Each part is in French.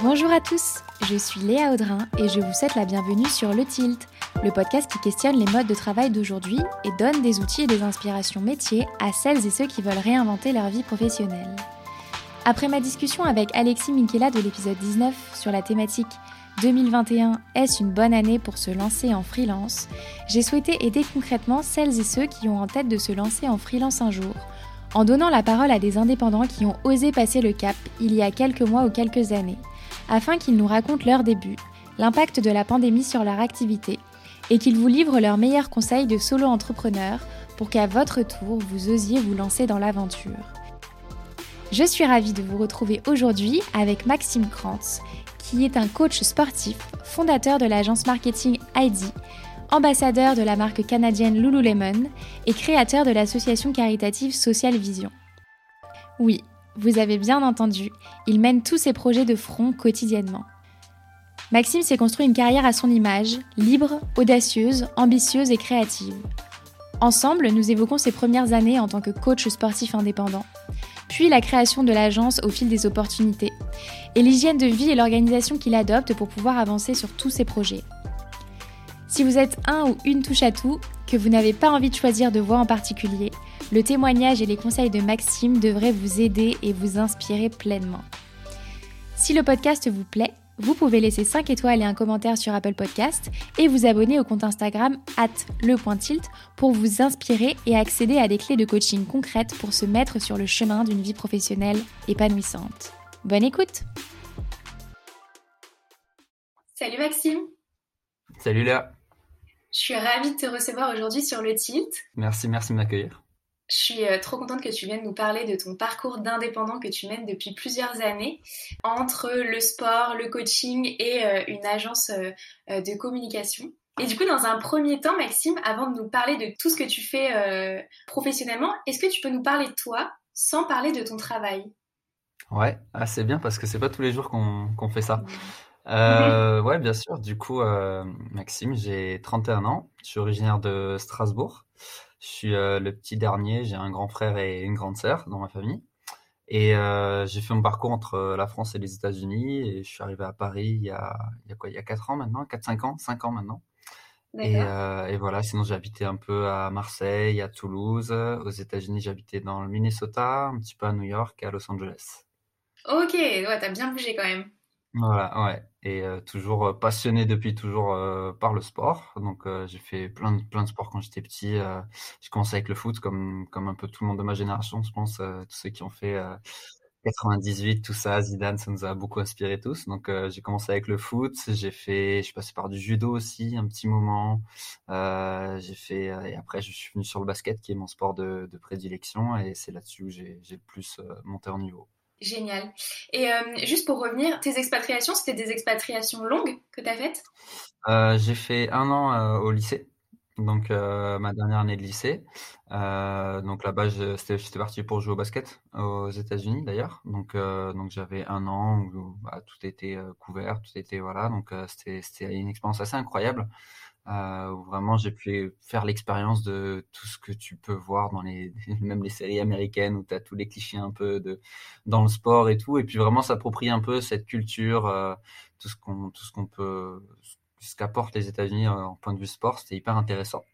Bonjour à tous, je suis Léa Audrin et je vous souhaite la bienvenue sur Le Tilt, le podcast qui questionne les modes de travail d'aujourd'hui et donne des outils et des inspirations métiers à celles et ceux qui veulent réinventer leur vie professionnelle. Après ma discussion avec Alexis Minkela de l'épisode 19 sur la thématique 2021, est-ce une bonne année pour se lancer en freelance? J'ai souhaité aider concrètement celles et ceux qui ont en tête de se lancer en freelance un jour, en donnant la parole à des indépendants qui ont osé passer le cap il y a quelques mois ou quelques années afin qu'ils nous racontent leur début, l'impact de la pandémie sur leur activité et qu'ils vous livrent leurs meilleurs conseils de solo entrepreneur pour qu'à votre tour vous osiez vous lancer dans l'aventure. Je suis ravie de vous retrouver aujourd'hui avec Maxime Krantz, qui est un coach sportif, fondateur de l'agence marketing ID, ambassadeur de la marque canadienne Lululemon et créateur de l'association caritative Social Vision. Oui, vous avez bien entendu, il mène tous ses projets de front quotidiennement. Maxime s'est construit une carrière à son image, libre, audacieuse, ambitieuse et créative. Ensemble, nous évoquons ses premières années en tant que coach sportif indépendant, puis la création de l'agence au fil des opportunités, et l'hygiène de vie et l'organisation qu'il adopte pour pouvoir avancer sur tous ses projets. Si vous êtes un ou une touche à tout, que vous n'avez pas envie de choisir de voie en particulier, le témoignage et les conseils de Maxime devraient vous aider et vous inspirer pleinement. Si le podcast vous plaît, vous pouvez laisser 5 étoiles et un commentaire sur Apple Podcast et vous abonner au compte Instagram at le.tilt pour vous inspirer et accéder à des clés de coaching concrètes pour se mettre sur le chemin d'une vie professionnelle épanouissante. Bonne écoute Salut Maxime Salut Léa Je suis ravie de te recevoir aujourd'hui sur le Tilt. Merci, merci de m'accueillir. Je suis euh, trop contente que tu viennes nous parler de ton parcours d'indépendant que tu mènes depuis plusieurs années entre le sport, le coaching et euh, une agence euh, de communication. Et du coup, dans un premier temps, Maxime, avant de nous parler de tout ce que tu fais professionnellement, est-ce que tu peux nous parler de toi sans parler de ton travail? Ouais, ah, c'est bien parce que c'est pas tous les jours qu'on fait ça. Euh, ouais, bien sûr. Du coup, Maxime, j'ai 31 ans. Je suis originaire de Strasbourg. Je suis euh, le petit dernier, j'ai un grand frère et une grande sœur dans ma famille. Et euh, j'ai fait mon parcours entre euh, la France et les États-Unis et je suis arrivé à Paris il y a, il y a quoi, il y a 4 ans maintenant, 4-5 ans, 5 ans maintenant. Et, et, voilà, sinon j'ai habité un peu à Marseille, à Toulouse. Aux États-Unis, j'ai habité dans le Minnesota, un petit peu à New York et à Los Angeles. Ok, ouais, t'as bien bougé quand même. Voilà, ouais et euh, toujours euh, passionné depuis toujours euh, par le sport. Donc j'ai fait plein de plein de sports quand j'étais petit. j'ai commencé avec le foot comme comme un peu tout le monde de ma génération, je pense, tous ceux qui ont fait 98, tout ça, Zidane, ça nous a beaucoup inspiré tous. Donc j'ai commencé avec le foot, j'ai fait, je suis passé par du judo aussi un petit moment. j'ai fait et après je suis venu sur le basket qui est mon sport de, de prédilection et c'est là-dessus où j'ai le plus monté en niveau. Génial. Et euh, juste pour revenir, tes expatriations, c'était des expatriations longues que tu as faites? Euh, J'ai fait un an euh, au lycée, donc ma dernière année de lycée. donc là-bas, j'étais parti pour jouer au basket aux États-Unis d'ailleurs. Donc, donc j'avais un an où bah, tout était couvert, tout était voilà. Donc c'était une expérience assez incroyable euh, où vraiment j'ai pu faire l'expérience de tout ce que tu peux voir dans les même les séries américaines où tu as tous les clichés un peu de dans le sport et tout. Et puis vraiment s'approprier un peu cette culture euh, tout ce qu'on tout ce qu'on peut ce qu'apportent les États-Unis euh, en point de vue sport c'était hyper intéressant.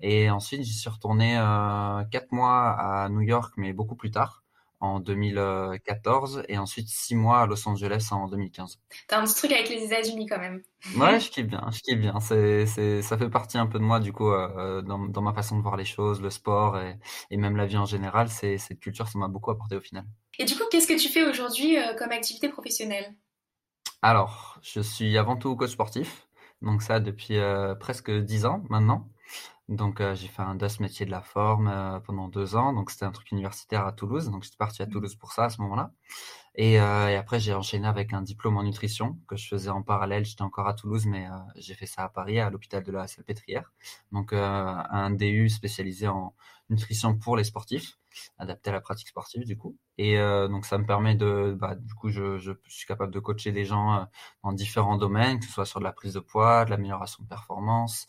Et ensuite j'y suis retourné euh, quatre mois à New York mais beaucoup plus tard en 2014 et ensuite six mois à Los Angeles en 2015. T'as un petit truc avec les États-Unis quand même. Ouais, je kiffe bien, je kiffe bien. C'est, c'est, ça fait partie un peu de moi du coup euh, dans, dans, ma façon de voir les choses, le sport et, et même la vie en général. C'est, cette culture, ça m'a beaucoup apporté au final. Et du coup, qu'est-ce que tu fais aujourd'hui euh, comme activité professionnelle? Alors, je suis avant tout coach sportif, donc ça depuis euh, presque dix ans maintenant. Donc, euh, j'ai fait un DOS métier de la forme euh, pendant deux ans. Donc, c'était un truc universitaire à Toulouse. Donc, j'étais parti à mmh. Toulouse pour ça à ce moment-là. Et, euh, et après, j'ai enchaîné avec un diplôme en nutrition que je faisais en parallèle. J'étais encore à Toulouse, mais j'ai fait ça à Paris, à l'hôpital de la Salpêtrière. Donc, un DU spécialisé en nutrition pour les sportifs, adapté à la pratique sportive du coup. Et donc, ça me permet de, bah, du coup, je, je, suis capable de coacher des gens dans différents domaines, que ce soit sur de la prise de poids, de l'amélioration de performance,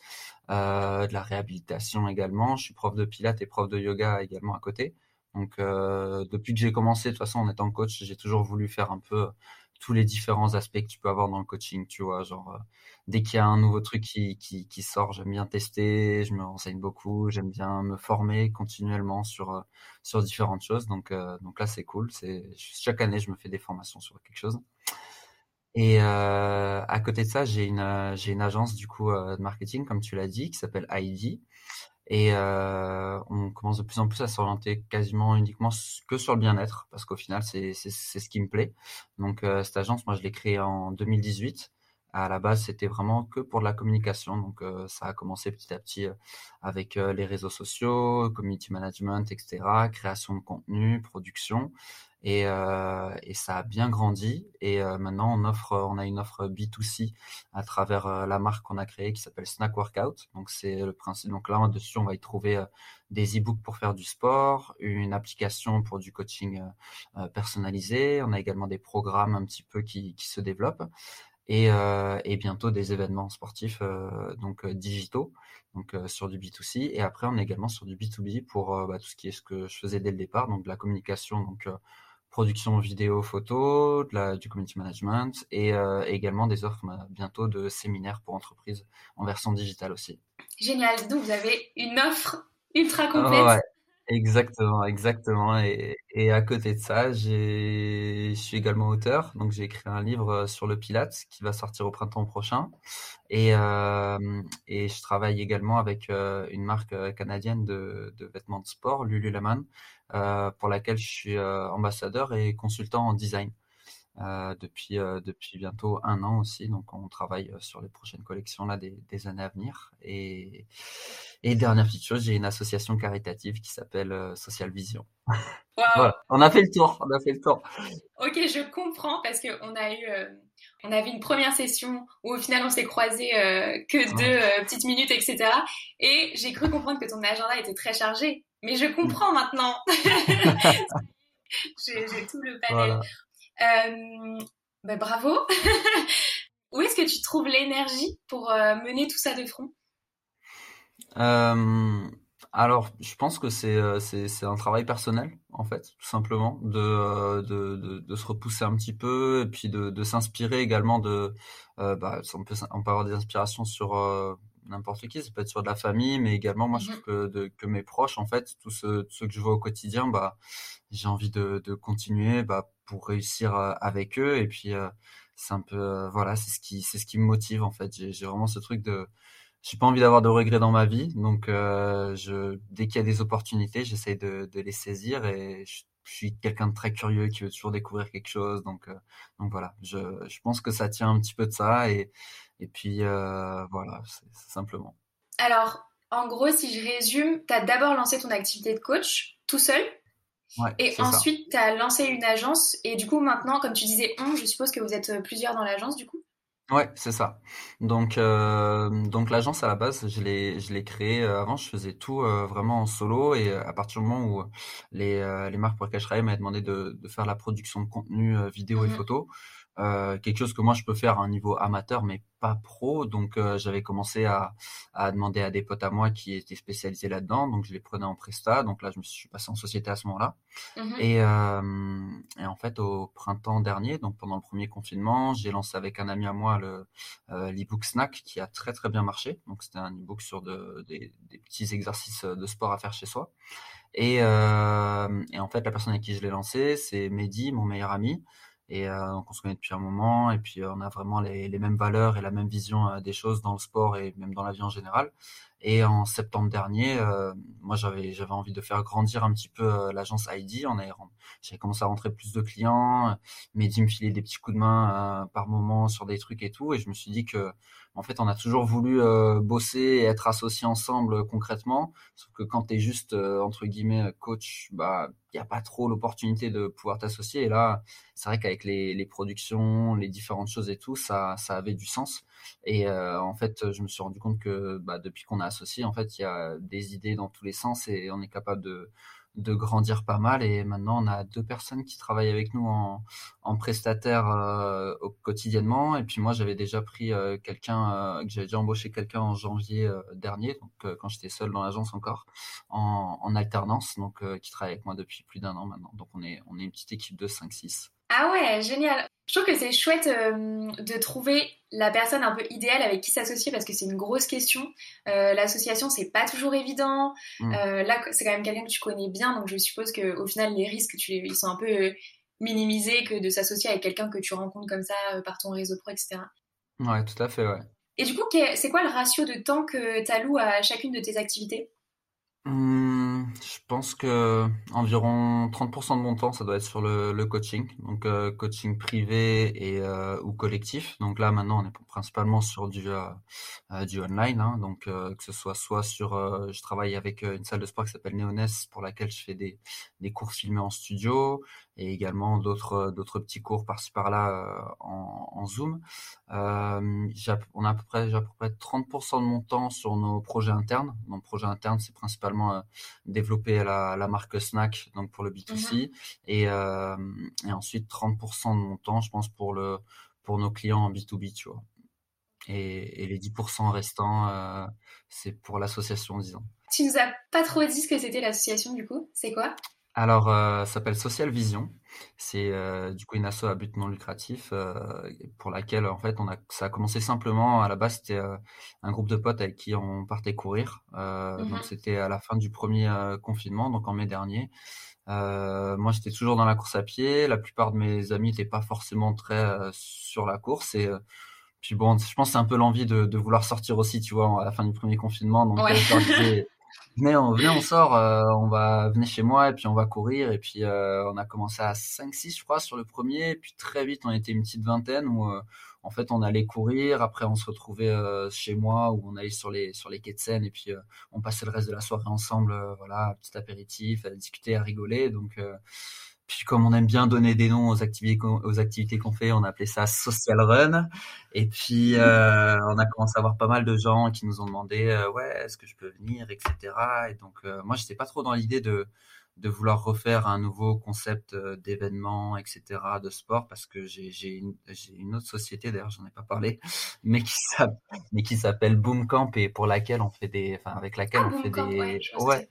euh, de la réhabilitation également. Je suis prof de pilates et prof de yoga également à côté. Donc euh, depuis que j'ai commencé, de toute façon en étant coach, j'ai toujours voulu faire un peu tous les différents aspects que tu peux avoir dans le coaching, tu vois, genre dès qu'il y a un nouveau truc qui, qui, qui sort, j'aime bien tester, je me renseigne beaucoup, j'aime bien me former continuellement sur sur différentes choses. Donc donc là c'est cool, c'est chaque année je me fais des formations sur quelque chose. Et euh, à côté de ça, j'ai une j'ai une agence du coup de marketing comme tu l'as dit qui s'appelle ID et euh, on commence de plus en plus à s'orienter quasiment uniquement que sur le bien-être, parce qu'au final, c'est ce qui me plaît. Donc, euh, cette agence, moi, je l'ai créée en 2018. À la base, c'était vraiment que pour la communication. Donc, euh, ça a commencé petit à petit avec les réseaux sociaux, community management, etc., création de contenu, production. Et, euh, ça a bien grandi. Et euh, maintenant, on offre, on a une offre B2C à travers euh, la marque qu'on a créée qui s'appelle Snack Workout. Donc c'est le principe. Donc là, dessus, on va y trouver des e-books pour faire du sport, une application pour du coaching personnalisé. On a également des programmes un petit peu qui se développent. Et, et, bientôt des événements sportifs donc digitaux donc sur du B2C et après on est également sur du B2B pour bah, tout ce qui est ce que je faisais dès le départ donc de la communication donc production vidéo, photo, de la, du community management et euh, également des offres bah, bientôt de séminaires pour entreprises en version digitale aussi. Génial, donc vous avez une offre ultra complète. Exactement, exactement. Et, à côté de ça, je suis également auteur, donc j'ai écrit un livre sur le Pilates qui va sortir au printemps prochain. Et, euh, et je travaille également avec euh, une marque canadienne de, de vêtements de sport, Lululemon, euh, pour laquelle je suis euh, ambassadeur et consultant en design. Euh, depuis, depuis bientôt un an aussi. Donc, on travaille sur les prochaines collections là des, des années à venir. Et, et dernière petite chose, j'ai une association caritative qui s'appelle Social Vision. voilà, on a fait le tour. On a fait le tour. Ok, je comprends parce que on a eu, on avait une première session où au final on s'est croisé que deux petites minutes, etc. Et j'ai cru comprendre que ton agenda était très chargé. Mais je comprends maintenant. j'ai tout le panel. Euh, bah, bravo. Où est-ce que tu trouves l'énergie pour euh, mener tout ça de front? Euh, Alors, je pense que c'est un travail personnel, en fait, tout simplement, de, de, de, se repousser un petit peu et puis de, de s'inspirer également de... Bah, on, peut, on peut avoir des inspirations sur n'importe qui, ça peut être sur de la famille, mais également moi je mmh trouve que, de, que mes proches, en fait, tous ceux, que je vois au quotidien, bah, j'ai envie de, de continuer bah, pour réussir avec eux. Et puis c'est un peu, voilà, c'est ce qui, c'est ce qui me motive en fait. J'ai vraiment ce truc de, j'ai pas envie d'avoir de regrets dans ma vie, donc je, dès qu'il y a des opportunités, j'essaye de, les saisir et je, suis quelqu'un de très curieux qui veut toujours découvrir quelque chose. Donc, donc voilà, je, je pense que ça tient un petit peu de ça et et puis, voilà, c'est simplement. Alors, en gros, si je résume, tu as d'abord lancé ton activité de coach tout seul. Ouais, et ensuite, tu as lancé une agence. Et du coup, maintenant, comme tu disais, on, je suppose que vous êtes euh, plusieurs dans l'agence, du coup? Ouais, c'est ça. Donc, euh, donc l'agence à la base, je l'ai, je l'ai créée avant. Je faisais tout vraiment en solo et à partir du moment où les, les marques pour lesquelles je travaillais m'avaient demandé de, de, faire la production de contenu vidéo et mmh photo, euh, quelque chose que moi je peux faire à un niveau amateur mais pas pro. Donc euh, j'avais commencé à, à, demander à des potes à moi qui étaient spécialisés là-dedans. Donc je les prenais en presta. Donc là je me suis passé en société à ce moment-là. Mmh et, euh, et, en fait au printemps dernier donc pendant le premier confinement j'ai lancé avec un ami à moi le l'ebook snack qui a très très bien marché. Donc c'était un ebook sur de, des, des, petits exercices de sport à faire chez soi. Et, et en fait la personne avec qui je l'ai lancé c'est Mehdi mon meilleur ami et euh, donc on se connaît depuis un moment et puis euh, on a vraiment les, les, mêmes valeurs et la même vision euh, des choses dans le sport et même dans la vie en général. Et en septembre dernier, moi j'avais j'avais envie de faire grandir un petit peu l'agence ID. On j'avais commencé à rentrer plus de clients, Mehdi me filait des petits coups de main par moment sur des trucs et tout, et je me suis dit que en fait, on a toujours voulu euh, bosser et être associés ensemble euh, concrètement. Sauf que quand tu es juste, euh, entre guillemets, coach, bah, il n'y a pas trop l'opportunité de pouvoir t'associer. Et là, c'est vrai qu'avec les, les, productions, les différentes choses et tout, ça, ça avait du sens. Et en fait, je me suis rendu compte que bah, depuis qu'on a associé, en fait, il y a des idées dans tous les sens et on est capable de de grandir pas mal. Et maintenant on a deux personnes qui travaillent avec nous en, en prestataire euh, au, quotidiennement. Et puis moi j'avais déjà pris euh, quelqu'un euh, que j'avais déjà embauché quelqu'un en janvier dernier. Donc quand j'étais seul dans l'agence encore en, en alternance. Donc qui travaille avec moi depuis plus d'un an maintenant. Donc on est on est une petite équipe de 5 6 Ah ouais, génial. Je trouve que c'est chouette euh, de trouver la personne un peu idéale avec qui s'associer parce que c'est une grosse question. Euh, L'association, c'est pas toujours évident. Mm. Euh, là, c'est quand même quelqu'un que tu connais bien, donc je suppose qu'au final, les risques, tu, ils sont un peu minimisés que de s'associer avec quelqu'un que tu rencontres comme ça par ton réseau pro, etc. Ouais, tout à fait, ouais. Et du coup, c'est quoi le ratio de temps que tu alloues à chacune de tes activités? Mmh, je pense que environ 30% de mon temps, ça doit être sur le, coaching, donc euh, coaching privé et euh, ou collectif. Donc là, maintenant, on est principalement sur du euh, du online, hein, donc que ce soit soit sur, je travaille avec une salle de sport qui s'appelle Neoness pour laquelle je fais des des cours filmés en studio et également d'autres d'autres petits cours par-ci par-là en, en Zoom. on a à peu près j'ai à peu près 30% de mon temps sur nos projets internes. Mon projet interne, c'est principalement euh, développer la, la, marque Snack donc pour le B2C mhm. et, euh, et ensuite 30% de mon temps je pense pour le pour nos clients en B2B tu vois et, et les 10% restants euh, c'est pour l'association disons tu nous as pas trop dit ce que c'était l'association du coup? C'est quoi? Alors, euh, ça s'appelle Social Vision. C'est euh, du coup une asso à but non lucratif euh, pour laquelle en fait on a ça a commencé simplement à la base c'était euh, un groupe de potes avec qui on partait courir. Euh, Donc mhm. c'était à la fin du premier euh, confinement, donc en mai dernier. moi j'étais toujours dans la course à pied. La plupart de mes amis n'étaient pas forcément très sur la course et puis bon, je pense c'est un peu l'envie de, de, vouloir sortir aussi, tu vois, à la fin du premier confinement. Donc ouais. venez, on, venez, on sort, euh, on va venez chez moi et puis on va courir. Et puis euh, on a commencé à 5-6, je crois, sur le premier. Et puis très vite, on était une petite vingtaine où euh, en fait on allait courir. Après, on se retrouvait chez moi où on allait sur les sur les quais de Seine et puis on passait le reste de la soirée ensemble. voilà, petit apéritif, à discuter, à rigoler. Donc puis comme on aime bien donner des noms aux activités aux activités qu'on fait, on appelait ça social run. Et puis euh, on a commencé à avoir pas mal de gens qui nous ont demandé euh, ouais est-ce que je peux venir etc. Et donc euh, moi j'étais pas trop dans l'idée de de vouloir refaire un nouveau concept d'événement etc de sport parce que j'ai j'ai une, une autre société d'ailleurs j'en ai pas parlé mais qui s'appelle Boom Camp et pour laquelle on fait des enfin avec laquelle ah, on fait des ouais, ouais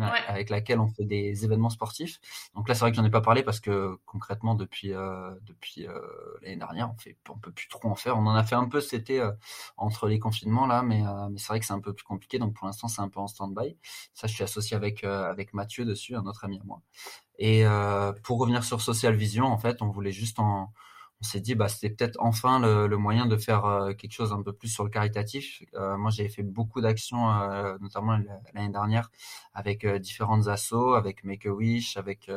avec laquelle on fait des événements sportifs. Donc là, c'est vrai que j'en ai pas parlé parce que concrètement, depuis euh, depuis euh, l'année dernière, on fait on peut plus trop en faire. On en a fait un peu cet été euh, entre les confinements là, mais mais c'est vrai que c'est un peu plus compliqué. Donc pour l'instant, c'est un peu en stand-by. Ça, je suis associé avec avec Mathieu dessus, un autre ami à moi. Et pour revenir sur Social Vision, en fait, on voulait juste en on s'est dit bah c'était peut-être enfin le, le, moyen de faire euh, quelque chose un peu plus sur le caritatif. Euh, moi j'avais fait beaucoup d'actions, euh, notamment l'année dernière, avec euh, différentes assos, avec Make a Wish, avec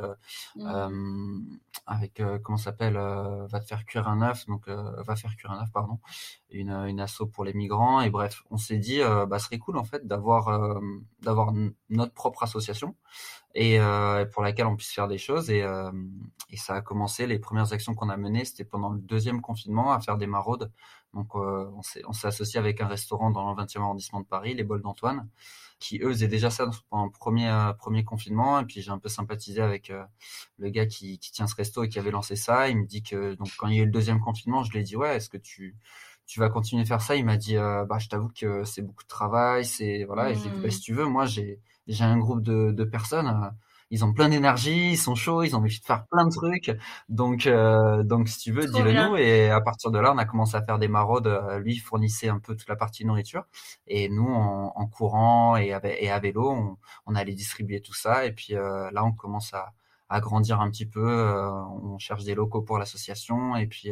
mmh. avec comment s'appelle Va te faire cuire un œuf, donc va faire cuire un œuf pardon, une une asso pour les migrants et bref on s'est dit bah ce serait cool en fait d'avoir d'avoir notre propre association et euh, pour laquelle on puisse faire des choses. Et, euh, et ça a commencé, les premières actions qu'on a menées, c'était pendant le deuxième confinement, à faire des maraudes. Donc euh, on s'est associé avec un restaurant dans le 20e arrondissement de Paris, les Bols d'Antoine, qui eux faisaient déjà ça pendant le premier, euh, premier confinement. Et puis j'ai un peu sympathisé avec euh, le gars qui, qui tient ce resto et qui avait lancé ça. Il me dit que donc quand il y a eu le deuxième confinement, je lui ai dit ouais, est-ce que tu tu vas continuer à faire ça Il m'a dit euh, bah je t'avoue que c'est beaucoup de travail, c'est voilà. Et je lui ai dit bah, si tu veux, moi j'ai j'ai un groupe de, de personnes, euh, ils ont plein d'énergie, ils sont chauds, ils ont envie de faire plein de trucs. Donc, euh, donc si tu veux, dis-le nous. Et à partir de là, on a commencé à faire des maraudes. Lui fournissait un peu toute la partie nourriture. Et nous, en, en courant et à, et à vélo, on, on, allait distribuer tout ça. Et puis là, on commence à, à grandir un petit peu. Euh, on cherche des locaux pour l'association. Et puis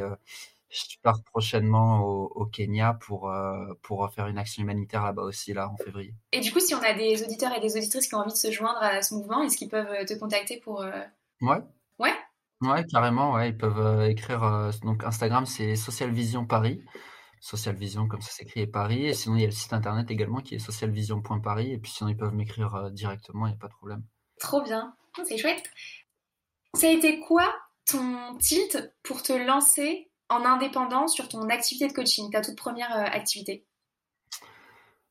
je pars prochainement au, au Kenya pour, euh, pour faire une action humanitaire là-bas aussi, là, en février. Et du coup, si on a des auditeurs et des auditrices qui ont envie de se joindre à ce mouvement, est-ce qu'ils peuvent te contacter pour... Euh... Ouais. Ouais Ouais, carrément, ouais. Ils peuvent euh, écrire... Euh, donc, Instagram, c'est Social Vision Paris. Social Vision, comme ça s'écrit, et Paris. Et sinon, il y a le site internet également qui est socialvision.paris. Et puis, sinon, ils peuvent m'écrire euh, directement, il n'y a pas de problème. Trop bien. C'est chouette. Ça a été quoi ton tilt pour te lancer en indépendant sur ton activité de coaching, ta toute première euh, activité?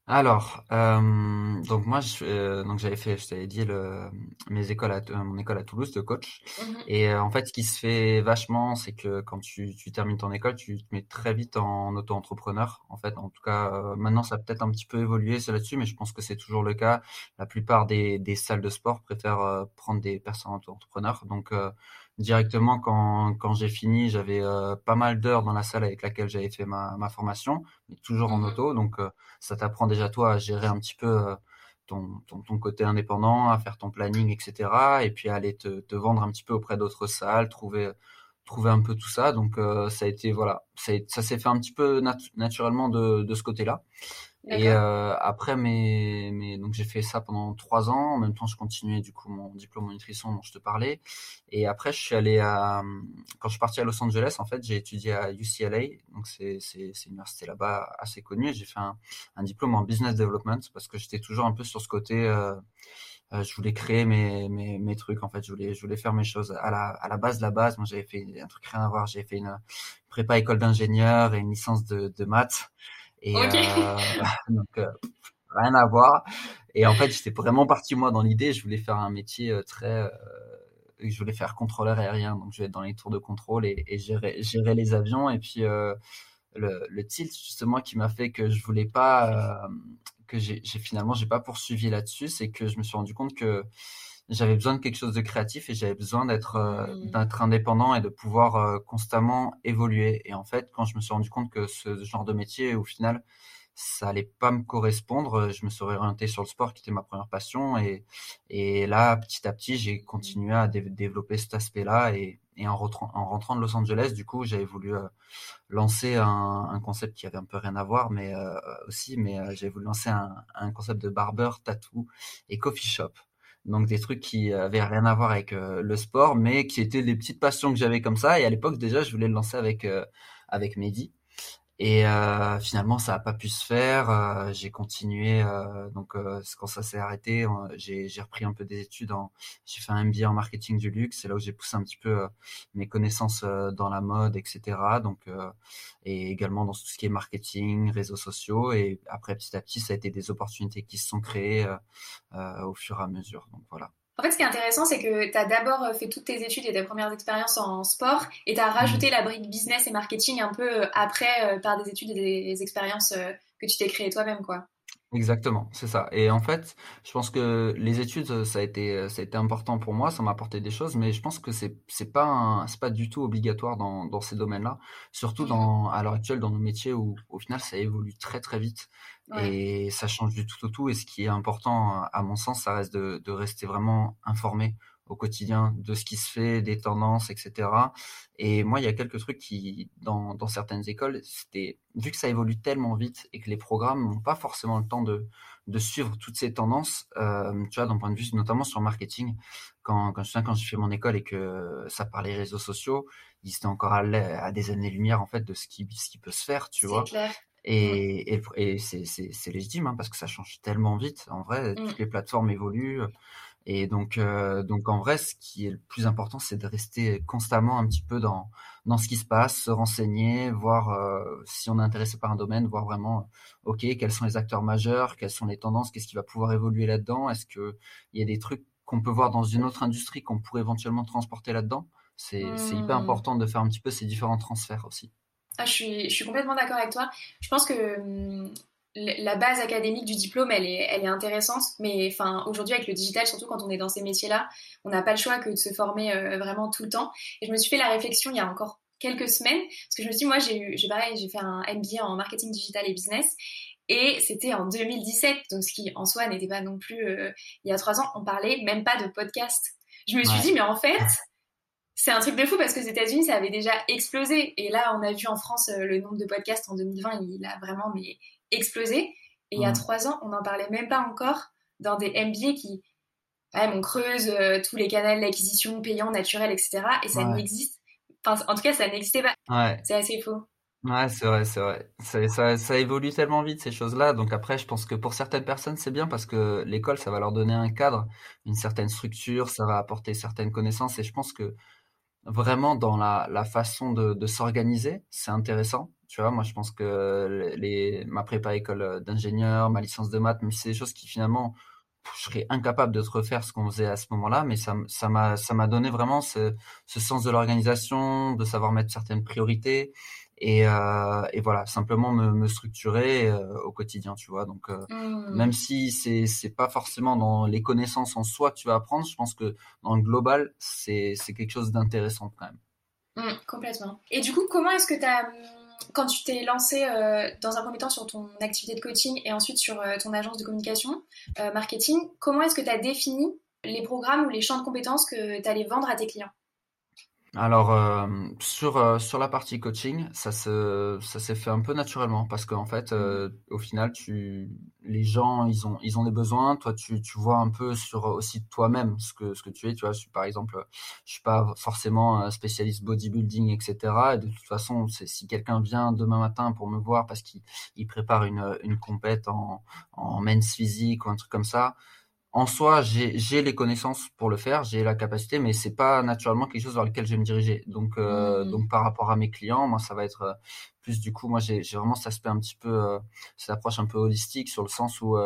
Alors, euh, donc moi, je, euh, donc j'avais fait, je t'avais dit le, mes écoles, à, mon école à Toulouse de coach. Mmh. Et en fait, ce qui se fait vachement, c'est que quand tu, tu, termines ton école, tu te mets très vite en auto-entrepreneur. En fait, en tout cas, maintenant, ça a peut-être un petit peu évolué, là-dessus, mais je pense que c'est toujours le cas. La plupart des, des salles de sport préfèrent prendre des personnes auto-entrepreneurs. Donc directement quand, quand j'ai fini, j'avais pas mal d'heures dans la salle avec laquelle j'avais fait ma, ma formation, mais toujours en Mmh auto. Donc, ça t'apprend déjà toi à gérer un petit peu ton, ton, ton, côté indépendant, à faire ton planning, etc. Et puis à aller te, te vendre un petit peu auprès d'autres salles, trouver trouver un peu tout ça. Donc ça a été voilà, ça, ça s'est fait un petit peu nat naturellement de, de ce côté-là. Et euh, après, mes, mes, donc j'ai fait ça pendant trois ans. En même temps, je continuais du coup mon diplôme en nutrition dont je te parlais. Et après, je suis allé à, quand je suis parti à Los Angeles, en fait, j'ai étudié à UCLA. Donc c'est c'est une université là-bas assez connue. J'ai fait un, un, diplôme en business development parce que j'étais toujours un peu sur ce côté. Euh, euh, je voulais créer mes, mes, mes, trucs en fait je voulais je voulais faire mes choses à la à la base de la base moi j'avais fait un truc rien à voir j'ai fait une prépa école d'ingénieur et une licence de, de maths et okay. euh, donc, euh, rien à voir. Et en fait, j'étais vraiment parti, moi, dans l'idée, je voulais faire un métier euh, très... je voulais faire contrôleur aérien, donc je vais être dans les tours de contrôle et, et gérer, gérer, les avions. Et puis, le, le, tilt, justement, qui m'a fait que je voulais pas... que j'ai finalement, j'ai pas poursuivi là-dessus, c'est que je me suis rendu compte que j'avais besoin de quelque chose de créatif et j'avais besoin d'être mmh. d'être indépendant et de pouvoir euh, constamment évoluer. Et en fait, quand je me suis rendu compte que ce genre de métier, au final, ça allait pas me correspondre, je me suis orienté sur le sport qui était ma première passion et, et là, petit à petit, j'ai continué à dé développer cet aspect-là et, et en, rentrant, en rentrant de Los Angeles, du coup, j'avais voulu euh, lancer un, un, concept qui avait un peu rien à voir, mais euh, aussi, mais j'avais voulu lancer un, un concept de barber, tattoo et coffee shop donc des trucs qui avaient rien à voir avec euh, le sport, mais qui étaient des petites passions que j'avais comme ça. Et à l'époque déjà, je voulais le lancer avec euh, avec Mehdi. Et euh, finalement, ça n'a pas pu se faire. Euh, j'ai continué. Euh, donc, euh, quand ça s'est arrêté, j'ai repris un peu des études. J'ai fait un MBA en marketing du luxe. C'est là où j'ai poussé un petit peu mes connaissances dans la mode, etc. Donc, et également dans tout ce qui est marketing, réseaux sociaux. Et après, petit à petit, ça a été des opportunités qui se sont créées au fur et à mesure. Donc voilà. En fait, ce qui est intéressant, c'est que tu as d'abord euh, fait toutes tes études et tes premières expériences en sport et tu as rajouté la brique business et marketing un peu euh, après euh, par des études et des expériences que tu t'es créé toi-même, quoi. Exactement, c'est ça. Et en fait, je pense que les études, ça a été, ça a été important pour moi, ça m'a apporté des choses, mais je pense que c'est, c'est pas, c'est pas du tout obligatoire dans, dans ces domaines-là, surtout mmh. dans, à l'heure actuelle dans nos métiers où, au final, ça évolue très très vite ouais. et ça change du tout au tout. Et ce qui est important, à mon sens, ça reste de, de rester vraiment informé au quotidien de ce qui se fait, des tendances, etc. Et moi, il y a quelques trucs qui, dans, dans certaines écoles, c'était vu que ça évolue tellement vite et que les programmes n'ont pas forcément le temps de, de suivre toutes ces tendances, euh, tu vois, d'un point de vue notamment sur le marketing. Quand, quand je quand j'ai fait mon école et que ça parlait réseaux sociaux, ils étaient encore à, à des années-lumière en fait de ce qui, ce qui peut se faire, tu vois. Clair. Et, et, et c'est légitime hein, parce que ça change tellement vite. En vrai, mmh. toutes les plateformes évoluent. Et donc, euh, donc en vrai, ce qui est le plus important, c'est de rester constamment un petit peu dans dans ce qui se passe, se renseigner, voir euh, si on est intéressé par un domaine, voir vraiment, ok, quels sont les acteurs majeurs, quelles sont les tendances, qu'est-ce qui va pouvoir évoluer là-dedans, est-ce que il y a des trucs qu'on peut voir dans une autre industrie qu'on pourrait éventuellement transporter là-dedans? C'est mmh. hyper important de faire un petit peu ces différents transferts aussi. Ah, je suis, je suis complètement d'accord avec toi. Je pense que hum, la base académique du diplôme, elle est, elle est intéressante, mais enfin aujourd'hui avec le digital, surtout quand on est dans ces métiers-là, on n'a pas le choix que de se former euh, vraiment tout le temps. Et je me suis fait la réflexion il y a encore quelques semaines, parce que je me suis dit, moi j'ai eu, j'ai pareil, j'ai fait un MBA en marketing digital et business, et c'était en 2017, donc ce qui en soi n'était pas non plus euh, il y a trois ans, on parlait même pas de podcast. Je me suis dit, mais en fait, c'est un truc de fou parce que aux États-Unis, ça avait déjà explosé. Et là, on a vu en France euh, le nombre de podcasts en 2020, il a vraiment mais explosé. Et il y a trois ans, on n'en parlait même pas encore dans des MBA qui, ouais, on creuse euh, tous les canaux d'acquisition payants, naturels, etc. Et ça n'existe. Enfin, en tout cas, ça n'existait pas. Ouais. C'est assez faux. Ouais, c'est vrai, c'est vrai. Ça, ça, ça, évolue tellement vite, ces choses-là. Donc après, je pense que pour certaines personnes, c'est bien parce que l'école, ça va leur donner un cadre, une certaine structure, ça va apporter certaines connaissances. Et je pense que vraiment dans la, la façon de, de s'organiser, c'est intéressant. Tu vois, moi, je pense que les, ma prépa école d'ingénieur, ma licence de maths, c'est des choses qui finalement, je serais incapable de te refaire ce qu'on faisait à ce moment-là, mais ça, m'a, ça m'a donné vraiment ce, ce sens de l'organisation, de savoir mettre certaines priorités et, et voilà, simplement me, me structurer au quotidien, tu vois. Donc, mmh. même si c'est c'est pas forcément dans les connaissances en soi que tu vas apprendre, je pense que dans le global, c'est c'est quelque chose d'intéressant quand même. Mmh, complètement. Et du coup, comment est-ce que tu as quand tu t'es lancé euh, dans un premier temps sur ton activité de coaching et ensuite sur euh, ton agence de communication, euh, marketing, comment est-ce que tu as défini les programmes ou les champs de compétences que tu allais vendre à tes clients? Alors euh, sur euh, sur la partie coaching, ça se ça s'est fait un peu naturellement parce qu'en fait euh, au final tu les gens ils ont ils ont des besoins, toi tu tu vois un peu sur aussi toi-même ce que ce que tu es, tu vois, je suis par exemple je suis pas forcément un spécialiste bodybuilding etc. Et de toute façon, c'est si quelqu'un vient demain matin pour me voir parce qu'il il prépare une une compète en en men's physique ou un truc comme ça, en soi, j'ai les connaissances pour le faire, j'ai la capacité, mais c'est pas naturellement quelque chose vers lequel je vais me diriger. Donc, euh, mmh. donc par rapport à mes clients, moi, ça va être euh, plus du coup, moi, j'ai vraiment cet aspect un petit peu, euh, cette approche un peu holistique sur le sens où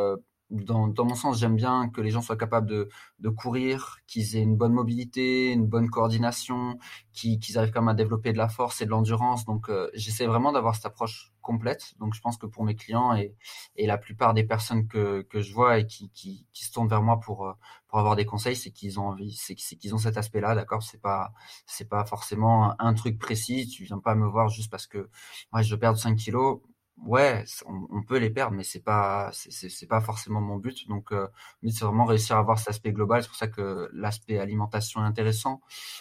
dans, dans, mon sens, j'aime bien que les gens soient capables de, de courir, qu'ils aient une bonne mobilité, une bonne coordination, qu'ils arrivent quand même à développer de la force et de l'endurance. Donc, euh, j'essaie vraiment d'avoir cette approche complète. Donc, je pense que pour mes clients et, et la plupart des personnes que, que je vois et qui, qui, qui se tournent vers moi pour, euh, pour avoir des conseils, c'est qu'ils ont envie, c'est qu'ils ont cet aspect-là, d'accord? C'est pas, c'est pas forcément un truc précis. Tu viens pas me voir juste parce que ouais, je perds 5 kilos ouais, on, peut les perdre, mais c'est pas c'est pas forcément mon but. Donc, euh, c'est vraiment réussir à avoir cet aspect global. C'est pour ça que l'aspect alimentation est intéressant.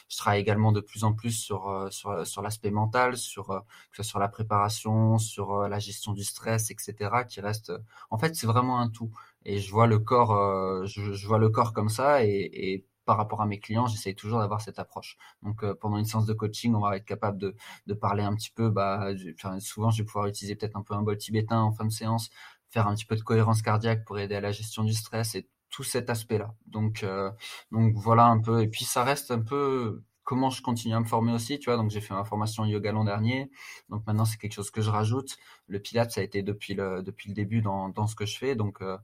Je travaille également de plus en plus sur euh, sur, sur l'aspect mental, sur euh, que ce soit sur la préparation, sur euh, la gestion du stress, etc. Qui reste. En fait, c'est vraiment un tout. Et je vois le corps, je, je, vois le corps comme ça, et, et par rapport à mes clients, j'essaie toujours d'avoir cette approche. Donc euh, pendant une séance de coaching, on va être capable de, de parler un petit peu. Bah, souvent, je vais pouvoir utiliser peut-être un peu un bol tibétain en fin de séance, faire un petit peu de cohérence cardiaque pour aider à la gestion du stress et tout cet aspect-là. Donc, euh, donc voilà un peu. Et puis ça reste un peu comment je continue à me former aussi, tu vois. Donc j'ai fait ma formation yoga l'an dernier. Donc maintenant c'est quelque chose que je rajoute. Le Pilates ça a été depuis le depuis le début dans dans ce que je fais. Donc euh,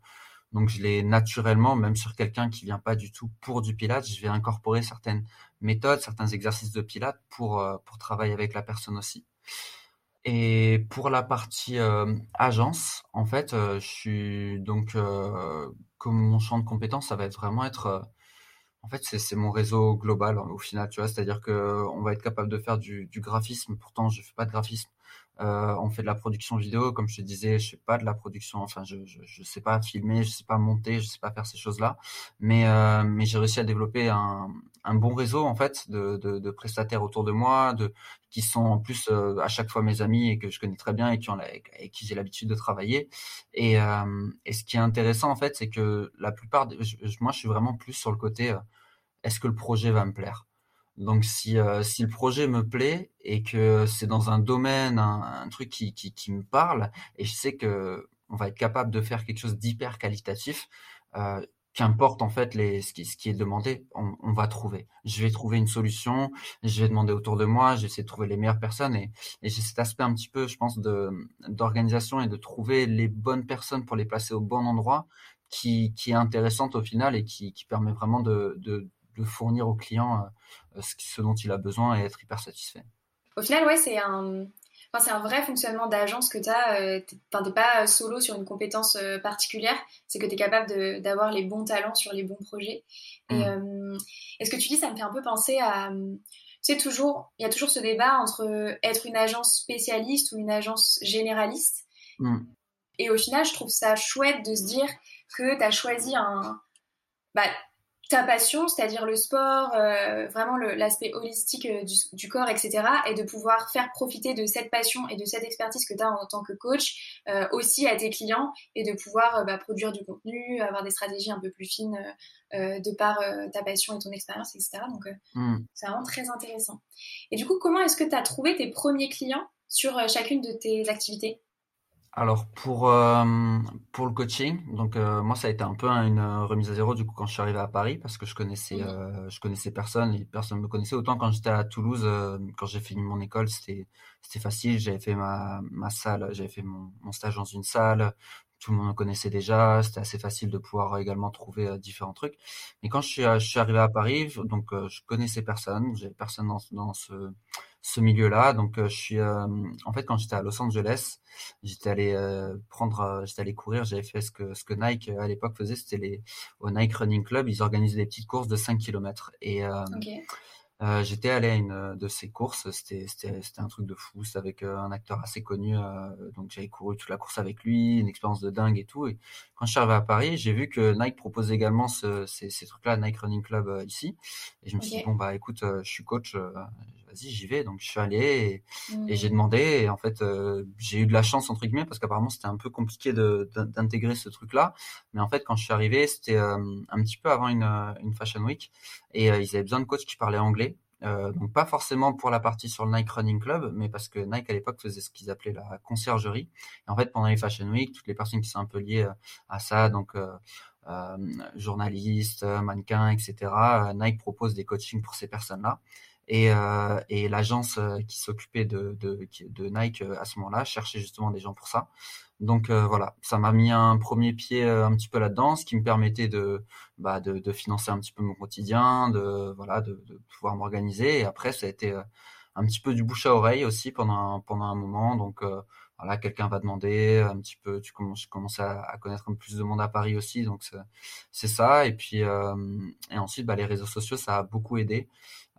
donc je l'ai naturellement, même sur quelqu'un qui vient pas du tout pour du Pilates, je vais incorporer certaines méthodes, certains exercices de Pilates pour, euh, pour travailler avec la personne aussi. Et pour la partie euh, agence, en fait, euh, je suis donc comme mon champ de compétences, ça va être vraiment être en fait, c'est mon réseau global au final, tu vois, c'est-à-dire que on va être capable de faire du, du graphisme. Pourtant, je fais pas de graphisme. Euh, on fait de la production vidéo, comme je te disais, je sais pas de la production, enfin je, je, sais pas filmer, je sais pas monter, je sais pas faire ces choses-là, mais euh, mais j'ai réussi à développer un, un bon réseau en fait de, de, prestataires autour de moi, de qui sont en plus euh, à chaque fois mes amis et que je connais très bien et qui ont avec qui j'ai l'habitude de travailler. Et, et ce qui est intéressant en fait, c'est que la plupart, moi je suis vraiment plus sur le côté est-ce que le projet va me plaire? Donc si, euh, si le projet me plaît et que c'est dans un domaine, un, truc qui, qui, me parle, et je sais que on va être capable de faire quelque chose d'hyper qualitatif, euh, qu'importe en fait les, ce, qui, ce qui est demandé, on, on, va trouver. Je vais trouver une solution, je vais demander autour de moi, j'essaie de trouver les meilleures personnes et, et j'ai cet aspect un petit peu, je pense, de d'organisation et de trouver les bonnes personnes pour les placer au bon endroit qui, qui est intéressante au final et qui, qui permet vraiment de, de, de fournir au client euh, ce dont il a besoin et être hyper satisfait. Au final, ouais, c'est un, c'est un vrai fonctionnement d'agence que tu as. Euh, tu n'es pas solo sur une compétence euh, particulière, c'est que tu es capable d'avoir les bons talents sur les bons projets. Et, mm. ce que tu dis, ça me fait un peu penser à. Tu sais, toujours, il y a toujours ce débat entre être une agence spécialiste ou une agence généraliste. Mm. Et au final, je trouve ça chouette de se dire que tu as choisi un. Bah, ta passion, c'est-à-dire le sport, euh, vraiment l'aspect holistique euh, du, corps, etc., et de pouvoir faire profiter de cette passion et de cette expertise que tu as en, tant que coach euh, aussi à tes clients et de pouvoir bah, produire du contenu, avoir des stratégies un peu plus fines de par ta passion et ton expérience, etc. Donc, hmm. c'est vraiment très intéressant. Et du coup, comment est-ce que tu as trouvé tes premiers clients sur chacune de tes activités? Alors pour euh, pour le coaching, donc euh, moi ça a été un peu une euh, remise à zéro du coup quand je suis arrivé à Paris parce que je connaissais mmh. je connaissais personne et personne me connaissait. Autant quand j'étais à Toulouse quand j'ai fini mon école c'était c'était facile. J'avais fait ma ma salle j'avais fait mon, mon stage dans une salle. Tout le monde me connaissait déjà. C'était assez facile de pouvoir également trouver différents trucs. Mais quand je suis je suis arrivé à Paris donc je connaissais personne. J'avais personne dans dans ce ce milieu-là. Donc, je suis, en fait, quand j'étais à Los Angeles, j'étais allé prendre, j'étais allé courir. J'avais fait ce que ce que Nike à l'époque faisait, c'était les au Nike Running Club, ils organisaient des petites courses de 5 km. Et euh, j'étais allé à une euh, de ces courses, c'était c'était c'était un truc de fou, c'était avec euh, un acteur assez connu, donc j'avais couru toute la course avec lui, une expérience de dingue et tout. Et quand je suis arrivé à Paris, j'ai vu que Nike proposait également ce, ces, ces trucs-là, Nike Running Club ici, et je me suis dit bon bah écoute, je suis coach, vas-y j'y vais. Donc je suis allé et, j'ai mmh. demandé, et en fait j'ai eu de la chance entre guillemets parce qu'apparemment c'était un peu compliqué d'intégrer ce truc-là, mais en fait quand je suis arrivé, c'était un petit peu avant une, une Fashion Week et ils avaient besoin de coachs qui parlaient anglais. Euh, donc pas forcément pour la partie sur le Nike Running Club, mais parce que Nike à l'époque faisait ce qu'ils appelaient la conciergerie. Et en fait, pendant les Fashion Week, toutes les personnes qui sont un peu liées euh, à ça, donc euh, euh, journalistes, mannequins, etc., Nike propose des coachings pour ces personnes-là. Et, euh, et l'agence qui s'occupait de, de, de, Nike à ce moment-là cherchait justement des gens pour ça. Donc euh, voilà, ça m'a mis un premier pied euh, un petit peu là-dedans, ce qui me permettait de, bah, de, de, financer un petit peu mon quotidien, de, voilà, de, de pouvoir m'organiser. Et après, ça a été euh, un petit peu du bouche à oreille aussi pendant un, pendant un moment. Donc voilà, quelqu'un va demander un petit peu, tu commences, commences à, à, connaître un peu plus de monde à Paris aussi, donc c'est ça. Et puis et ensuite, bah, les réseaux sociaux, ça a beaucoup aidé.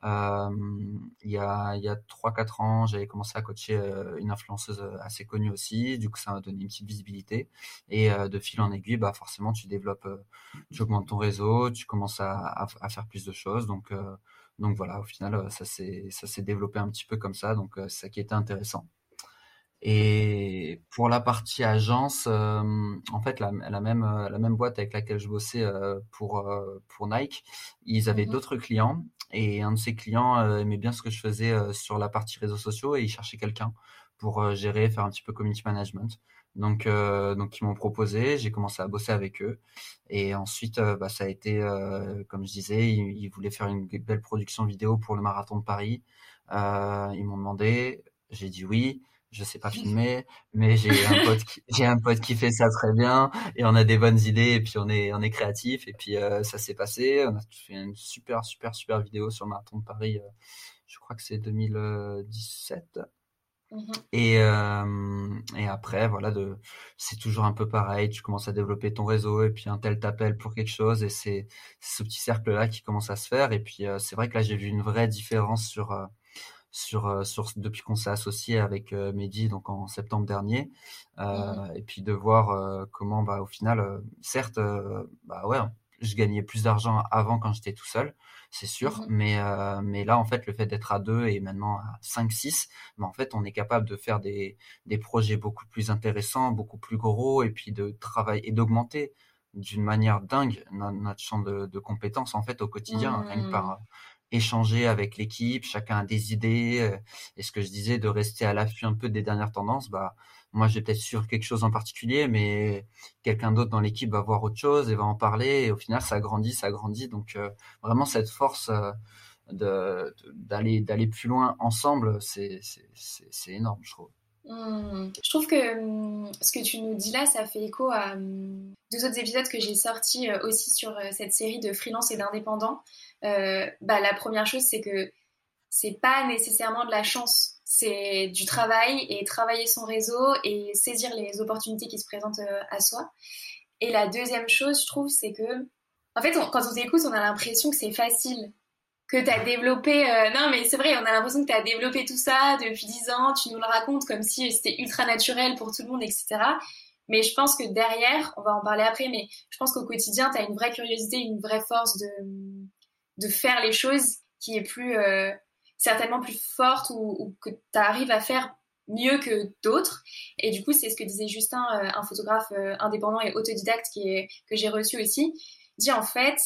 Il y a, il y a 3-4 ans, j'avais commencé à coacher une influenceuse assez connue aussi. Du coup, ça m'a donné une petite visibilité. Et de fil en aiguille, bah, forcément, tu développes, tu augmentes ton réseau, tu commences à, à, à faire plus de choses. Donc, donc voilà, au final, ça s'est, ça s'est développé un petit peu comme ça. Donc, c'est ça qui était intéressant. Et pour la partie agence, en fait, la, la, même, la même boîte avec laquelle je bossais pour, pour Nike, ils avaient mmh d'autres clients et un de ces clients euh, aimait bien ce que je faisais euh, sur la partie réseaux sociaux et il cherchait quelqu'un pour euh, gérer, faire un petit peu community management. Donc, donc ils m'ont proposé, j'ai commencé à bosser avec eux. Et ensuite, bah, ça a été, comme je disais, ils, voulaient faire une belle production vidéo pour le marathon de Paris. ils m'ont demandé, j'ai dit oui je sais pas filmer, mais j'ai un pote qui, j'ai un pote qui fait ça très bien et on a des bonnes idées et puis on est on est créatif et puis euh, ça s'est passé. On a fait une super super super vidéo sur le marathon de Paris. Euh, je crois que c'est 2017. Mmh et, euh, et après, voilà, de, c'est toujours un peu pareil. Tu commences à développer ton réseau et puis un tel t'appelle pour quelque chose et c'est, ce petit cercle-là qui commence à se faire. Et puis, c'est vrai que là, j'ai vu une vraie différence sur, sur, euh, sur depuis qu'on s'est associé avec euh, Mehdi donc en septembre dernier euh, mmh. et puis de voir comment bah au final certes bah ouais je gagnais plus d'argent avant quand j'étais tout seul c'est sûr mmh. mais mais là en fait le fait d'être à deux et maintenant à 5 6 bah, en fait on est capable de faire des des projets beaucoup plus intéressants beaucoup plus gros et puis de travailler et d'augmenter d'une manière dingue notre champ de, de, compétences en fait au quotidien rien que par mmh échanger avec l'équipe, chacun a des idées. Euh, et ce que je disais, de rester à l'affût un peu des dernières tendances, bah, moi, j'ai peut-être sur quelque chose en particulier, mais quelqu'un d'autre dans l'équipe va voir autre chose et va en parler. Et au final, ça grandit, ça grandit. Donc, euh, vraiment, cette force euh, de, d'aller, plus loin ensemble, c'est, énorme, je trouve. Mmh. Je trouve que mmh, ce que tu nous dis là, ça fait écho à mmh, deux autres épisodes que j'ai sortis aussi sur cette série de freelance et d'indépendants. Euh, bah, la première chose, c'est que c'est pas nécessairement de la chance, c'est du travail et travailler son réseau et saisir les opportunités qui se présentent euh, à soi. Et la deuxième chose, je trouve, c'est que, en fait, quand on t'écoute, on a l'impression que c'est facile, que tu as développé. Euh, non, mais c'est vrai, on a l'impression que tu as développé tout ça depuis 10 ans, tu nous le racontes comme si c'était ultra naturel pour tout le monde, etc. Mais je pense que derrière, on va en parler après, mais je pense qu'au quotidien, tu as une vraie curiosité, une vraie force de, de faire les choses qui est plus euh, certainement plus forte ou, que tu arrives à faire mieux que d'autres. Et du coup, c'est ce que disait Justin, euh, un photographe euh, indépendant et autodidacte qui est, que j'ai reçu aussi, dit en fait,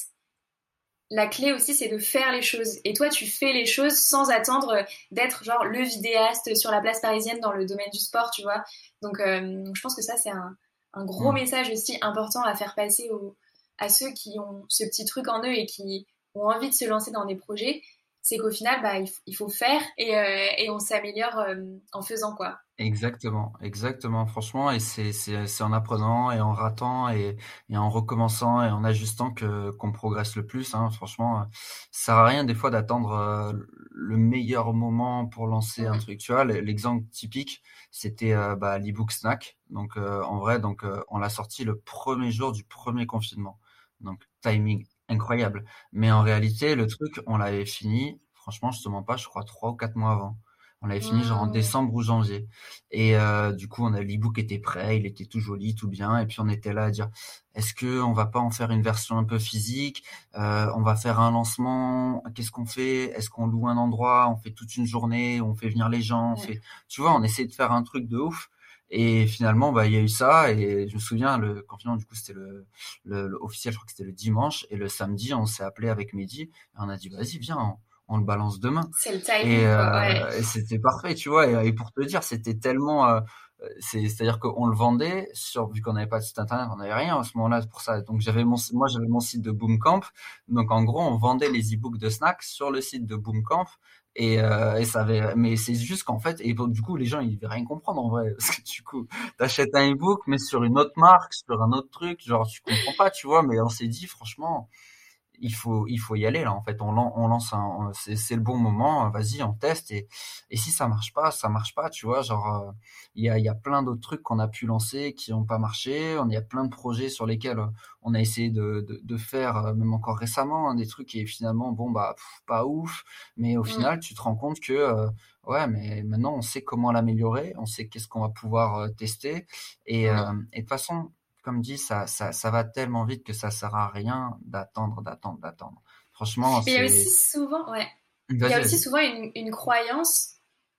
la clé aussi, c'est de faire les choses. Et toi, tu fais les choses sans attendre d'être genre le vidéaste sur la place parisienne dans le domaine du sport, tu vois. Donc, je pense que ça, c'est un, un, gros mmh. message aussi important à faire passer aux, à ceux qui ont ce petit truc en eux et qui ont envie de se lancer dans des projets, c'est qu'au final, bah, il, faut faire et, euh, et on s'améliore euh, en faisant quoi. Exactement, exactement. Franchement, et c'est, en apprenant et en ratant et, et en recommençant et en ajustant que qu'on progresse le plus. Hein. Franchement, ça sert à rien des fois d'attendre euh, le meilleur moment pour lancer un truc. Tu vois, l'exemple typique, c'était bah, l'ebook Snack. Donc en vrai, donc on l'a sorti le premier jour du premier confinement. Donc timing incroyable. Mais en réalité, le truc, on l'avait fini, franchement, je te mens pas, je crois trois ou quatre mois avant. On l'avait fini genre en décembre ou janvier. Et euh, du coup, on a l'ebook était prêt, il était tout joli, tout bien. Et puis on était là à dire, est-ce que on va pas en faire une version un peu physique? Euh, On va faire un lancement. Qu'est-ce qu'on fait? Est-ce qu'on loue un endroit? On fait toute une journée On fait venir les gens on fait, Tu vois, on essaie de faire un truc de ouf. Et finalement, bah, il y a eu ça. Et je me souviens, le confinement, du coup, c'était le, le, officiel, je crois que c'était le dimanche. Et le samedi, on s'est appelé avec Mehdi. Et on a dit, vas-y, viens, on, le balance demain. C'est le timing. Et, euh, et c'était parfait, tu vois. Et, pour te dire, c'était tellement. Euh, c'est-à-dire qu'on le vendait sur vu qu'on n'avait pas de site internet, on n'avait rien à ce moment-là pour ça. Donc j'avais mon moi j'avais mon site de Boomcamp. Donc en gros, on vendait les e-books de snacks sur le site de Boomcamp et, euh, et ça avait, mais c'est juste qu'en fait, et du coup, les gens ils devaient rien comprendre en vrai, parce que du coup, t'achètes un ebook mais sur une autre marque, sur un autre truc, genre tu comprends pas, tu vois. Mais on s'est dit franchement, il faut, il faut y aller là. En fait, on, on lance un, c'est le bon moment. Vas-y, on teste et, et si ça marche pas, ça marche pas. Tu vois, genre euh, il y a, y a plein d'autres trucs qu'on a pu lancer qui n'ont pas marché. On y a plein de projets sur lesquels euh, on a essayé de, de, de faire, euh, même encore récemment, hein, des trucs qui finalement bon bah pas ouf. Mais au mmh. final, tu te rends compte que ouais, mais maintenant on sait comment l'améliorer, on sait qu'est-ce qu'on va pouvoir tester et, mmh. et de toute façon comme dit, ça, ça, ça va tellement vite que ça sert à rien d'attendre, d'attendre, d'attendre. Franchement, il y a aussi souvent, ouais. Il y a aussi souvent une, une, croyance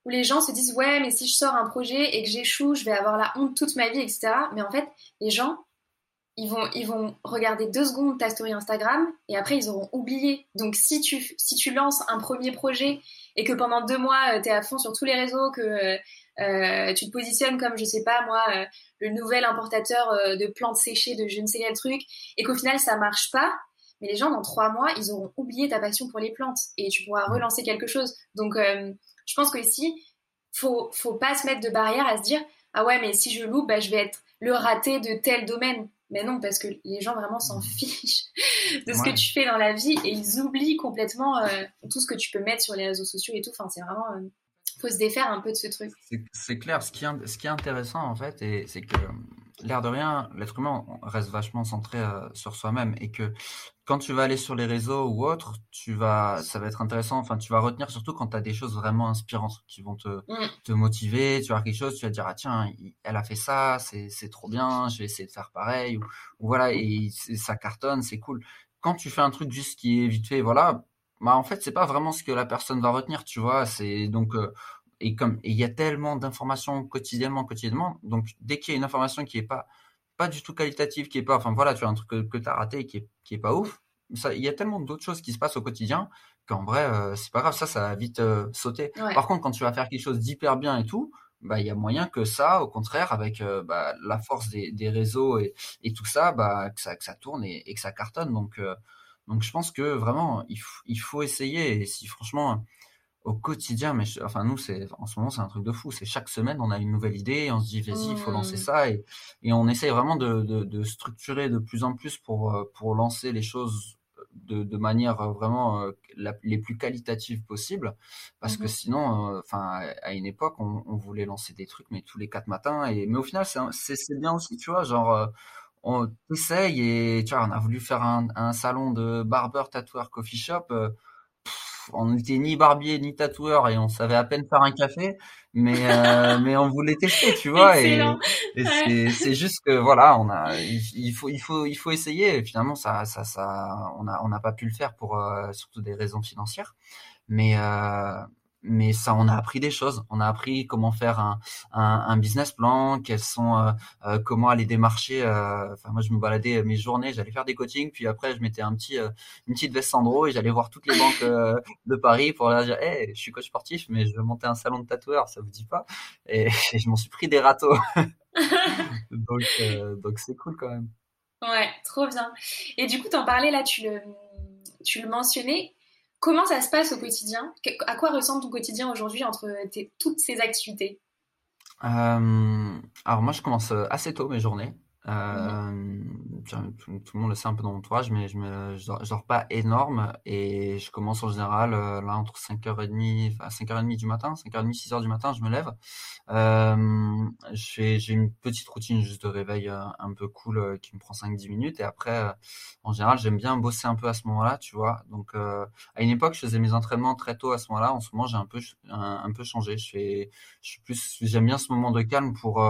où les gens se disent ouais, mais si je sors un projet et que j'échoue, je vais avoir la honte toute ma vie, etc. Mais en fait, les gens, ils vont, ils vont regarder deux secondes ta story Instagram et après ils auront oublié. Donc si tu, si tu lances un premier projet et que pendant deux mois euh, tu es à fond sur tous les réseaux, que euh, euh, tu te positionnes comme, je sais pas moi, euh, le nouvel importateur euh, de plantes séchées de je ne sais quel truc, et qu'au final ça marche pas, mais les gens dans trois mois, ils auront oublié ta passion pour les plantes et tu pourras relancer quelque chose. Donc, je pense que ici, faut, faut pas se mettre de barrière à se dire ah ouais, mais si je loupe, bah, je vais être le raté de tel domaine. Mais non, parce que les gens vraiment s'en fichent de ce que tu fais dans la vie et ils oublient complètement tout ce que tu peux mettre sur les réseaux sociaux et tout. Enfin, c'est vraiment faut se défaire un peu de ce truc. C'est clair. Ce qui, est, ce qui est intéressant, en fait, c'est que, l'air de rien, l'être humain reste vachement centré euh, sur soi-même et que quand tu vas aller sur les réseaux ou autre, tu vas, ça va être intéressant. Enfin, tu vas retenir surtout quand tu as des choses vraiment inspirantes qui vont te, mm. te motiver. Tu vas quelque chose, tu vas te dire, ah tiens, elle a fait ça, c'est trop bien, je vais essayer de faire pareil. Ou, voilà, et ça cartonne, c'est cool. Quand tu fais un truc juste qui est vite fait, voilà, bah en fait c'est pas vraiment ce que la personne va retenir tu vois c'est donc euh, et comme il y a tellement d'informations quotidiennement quotidiennement donc dès qu'il y a une information qui est pas pas du tout qualitative qui est pas enfin voilà tu as un truc que, tu as raté et qui est qui est pas ouf ça il y a tellement d'autres choses qui se passent au quotidien qu'en vrai euh, c'est pas grave ça ça va vite euh, sauter. Par contre quand tu vas faire quelque chose d'hyper bien et tout bah il y a moyen que ça au contraire avec bah, la force des, des réseaux et, et tout ça bah que ça que ça tourne et, et que ça cartonne donc donc je pense que vraiment, il, il faut essayer. Et si franchement, au quotidien, mais enfin nous, c'est en ce moment, c'est un truc de fou. C'est chaque semaine, on a une nouvelle idée, et on se dit, vas-y, il faut lancer mmh. ça, et, et on essaye vraiment de, de, de, structurer de plus en plus pour euh, pour lancer les choses de, de manière euh, vraiment euh, les plus qualitatives possibles, parce que mmh sinon, enfin à une époque, on, on, voulait lancer des trucs, mais tous les quatre matins, et mais au final, c'est c'est bien aussi, tu vois, genre on essaye et tu vois, on a voulu faire un, un salon de barber, tatoueur, coffee shop. Euh, on n'était ni barbier ni tatoueur et on savait à peine faire un café, mais euh, mais on voulait tester, tu vois. Et, et c'est juste que voilà, on a, il, faut il faut il faut essayer. Et finalement, ça ça ça, on a on n'a pas pu le faire pour euh, surtout des raisons financières, mais mais ça, on a appris des choses. On a appris comment faire un, un, un business plan, quels sont, euh, euh comment aller démarcher. Euh, enfin, moi, je me baladais mes journées, j'allais faire des coachings, puis après, je mettais un petit, euh, une petite veste Sandro et j'allais voir toutes les banques de Paris pour leur dire, hey, je suis coach sportif, mais je veux monter un salon de tatoueur, ça vous dit pas? Et, je m'en suis pris des râteaux. donc, donc c'est cool quand même. Ouais, trop bien. Et du coup, t'en parlais là, tu le, tu le mentionnais comment ça se passe au quotidien? À quoi ressemble ton quotidien aujourd'hui entre toutes ces activités? Alors moi, je commence assez tôt mes journées. Euh, tout, le monde le sait un peu dans mon entourage, mais je me, je dors, pas énorme et je commence en général euh, là entre 5h30, enfin 5h30 du matin, 5h30, 6h du matin, je me lève. Euh, j'ai une petite routine juste de réveil euh, un peu cool euh, qui me prend 5-10 minutes et après, en général, j'aime bien bosser un peu à ce moment-là, tu vois. Donc, à une époque, je faisais mes entraînements très tôt à ce moment-là. En ce moment, j'ai un peu, un, un, peu changé. Je fais, je suis plus, j'aime bien ce moment de calme pour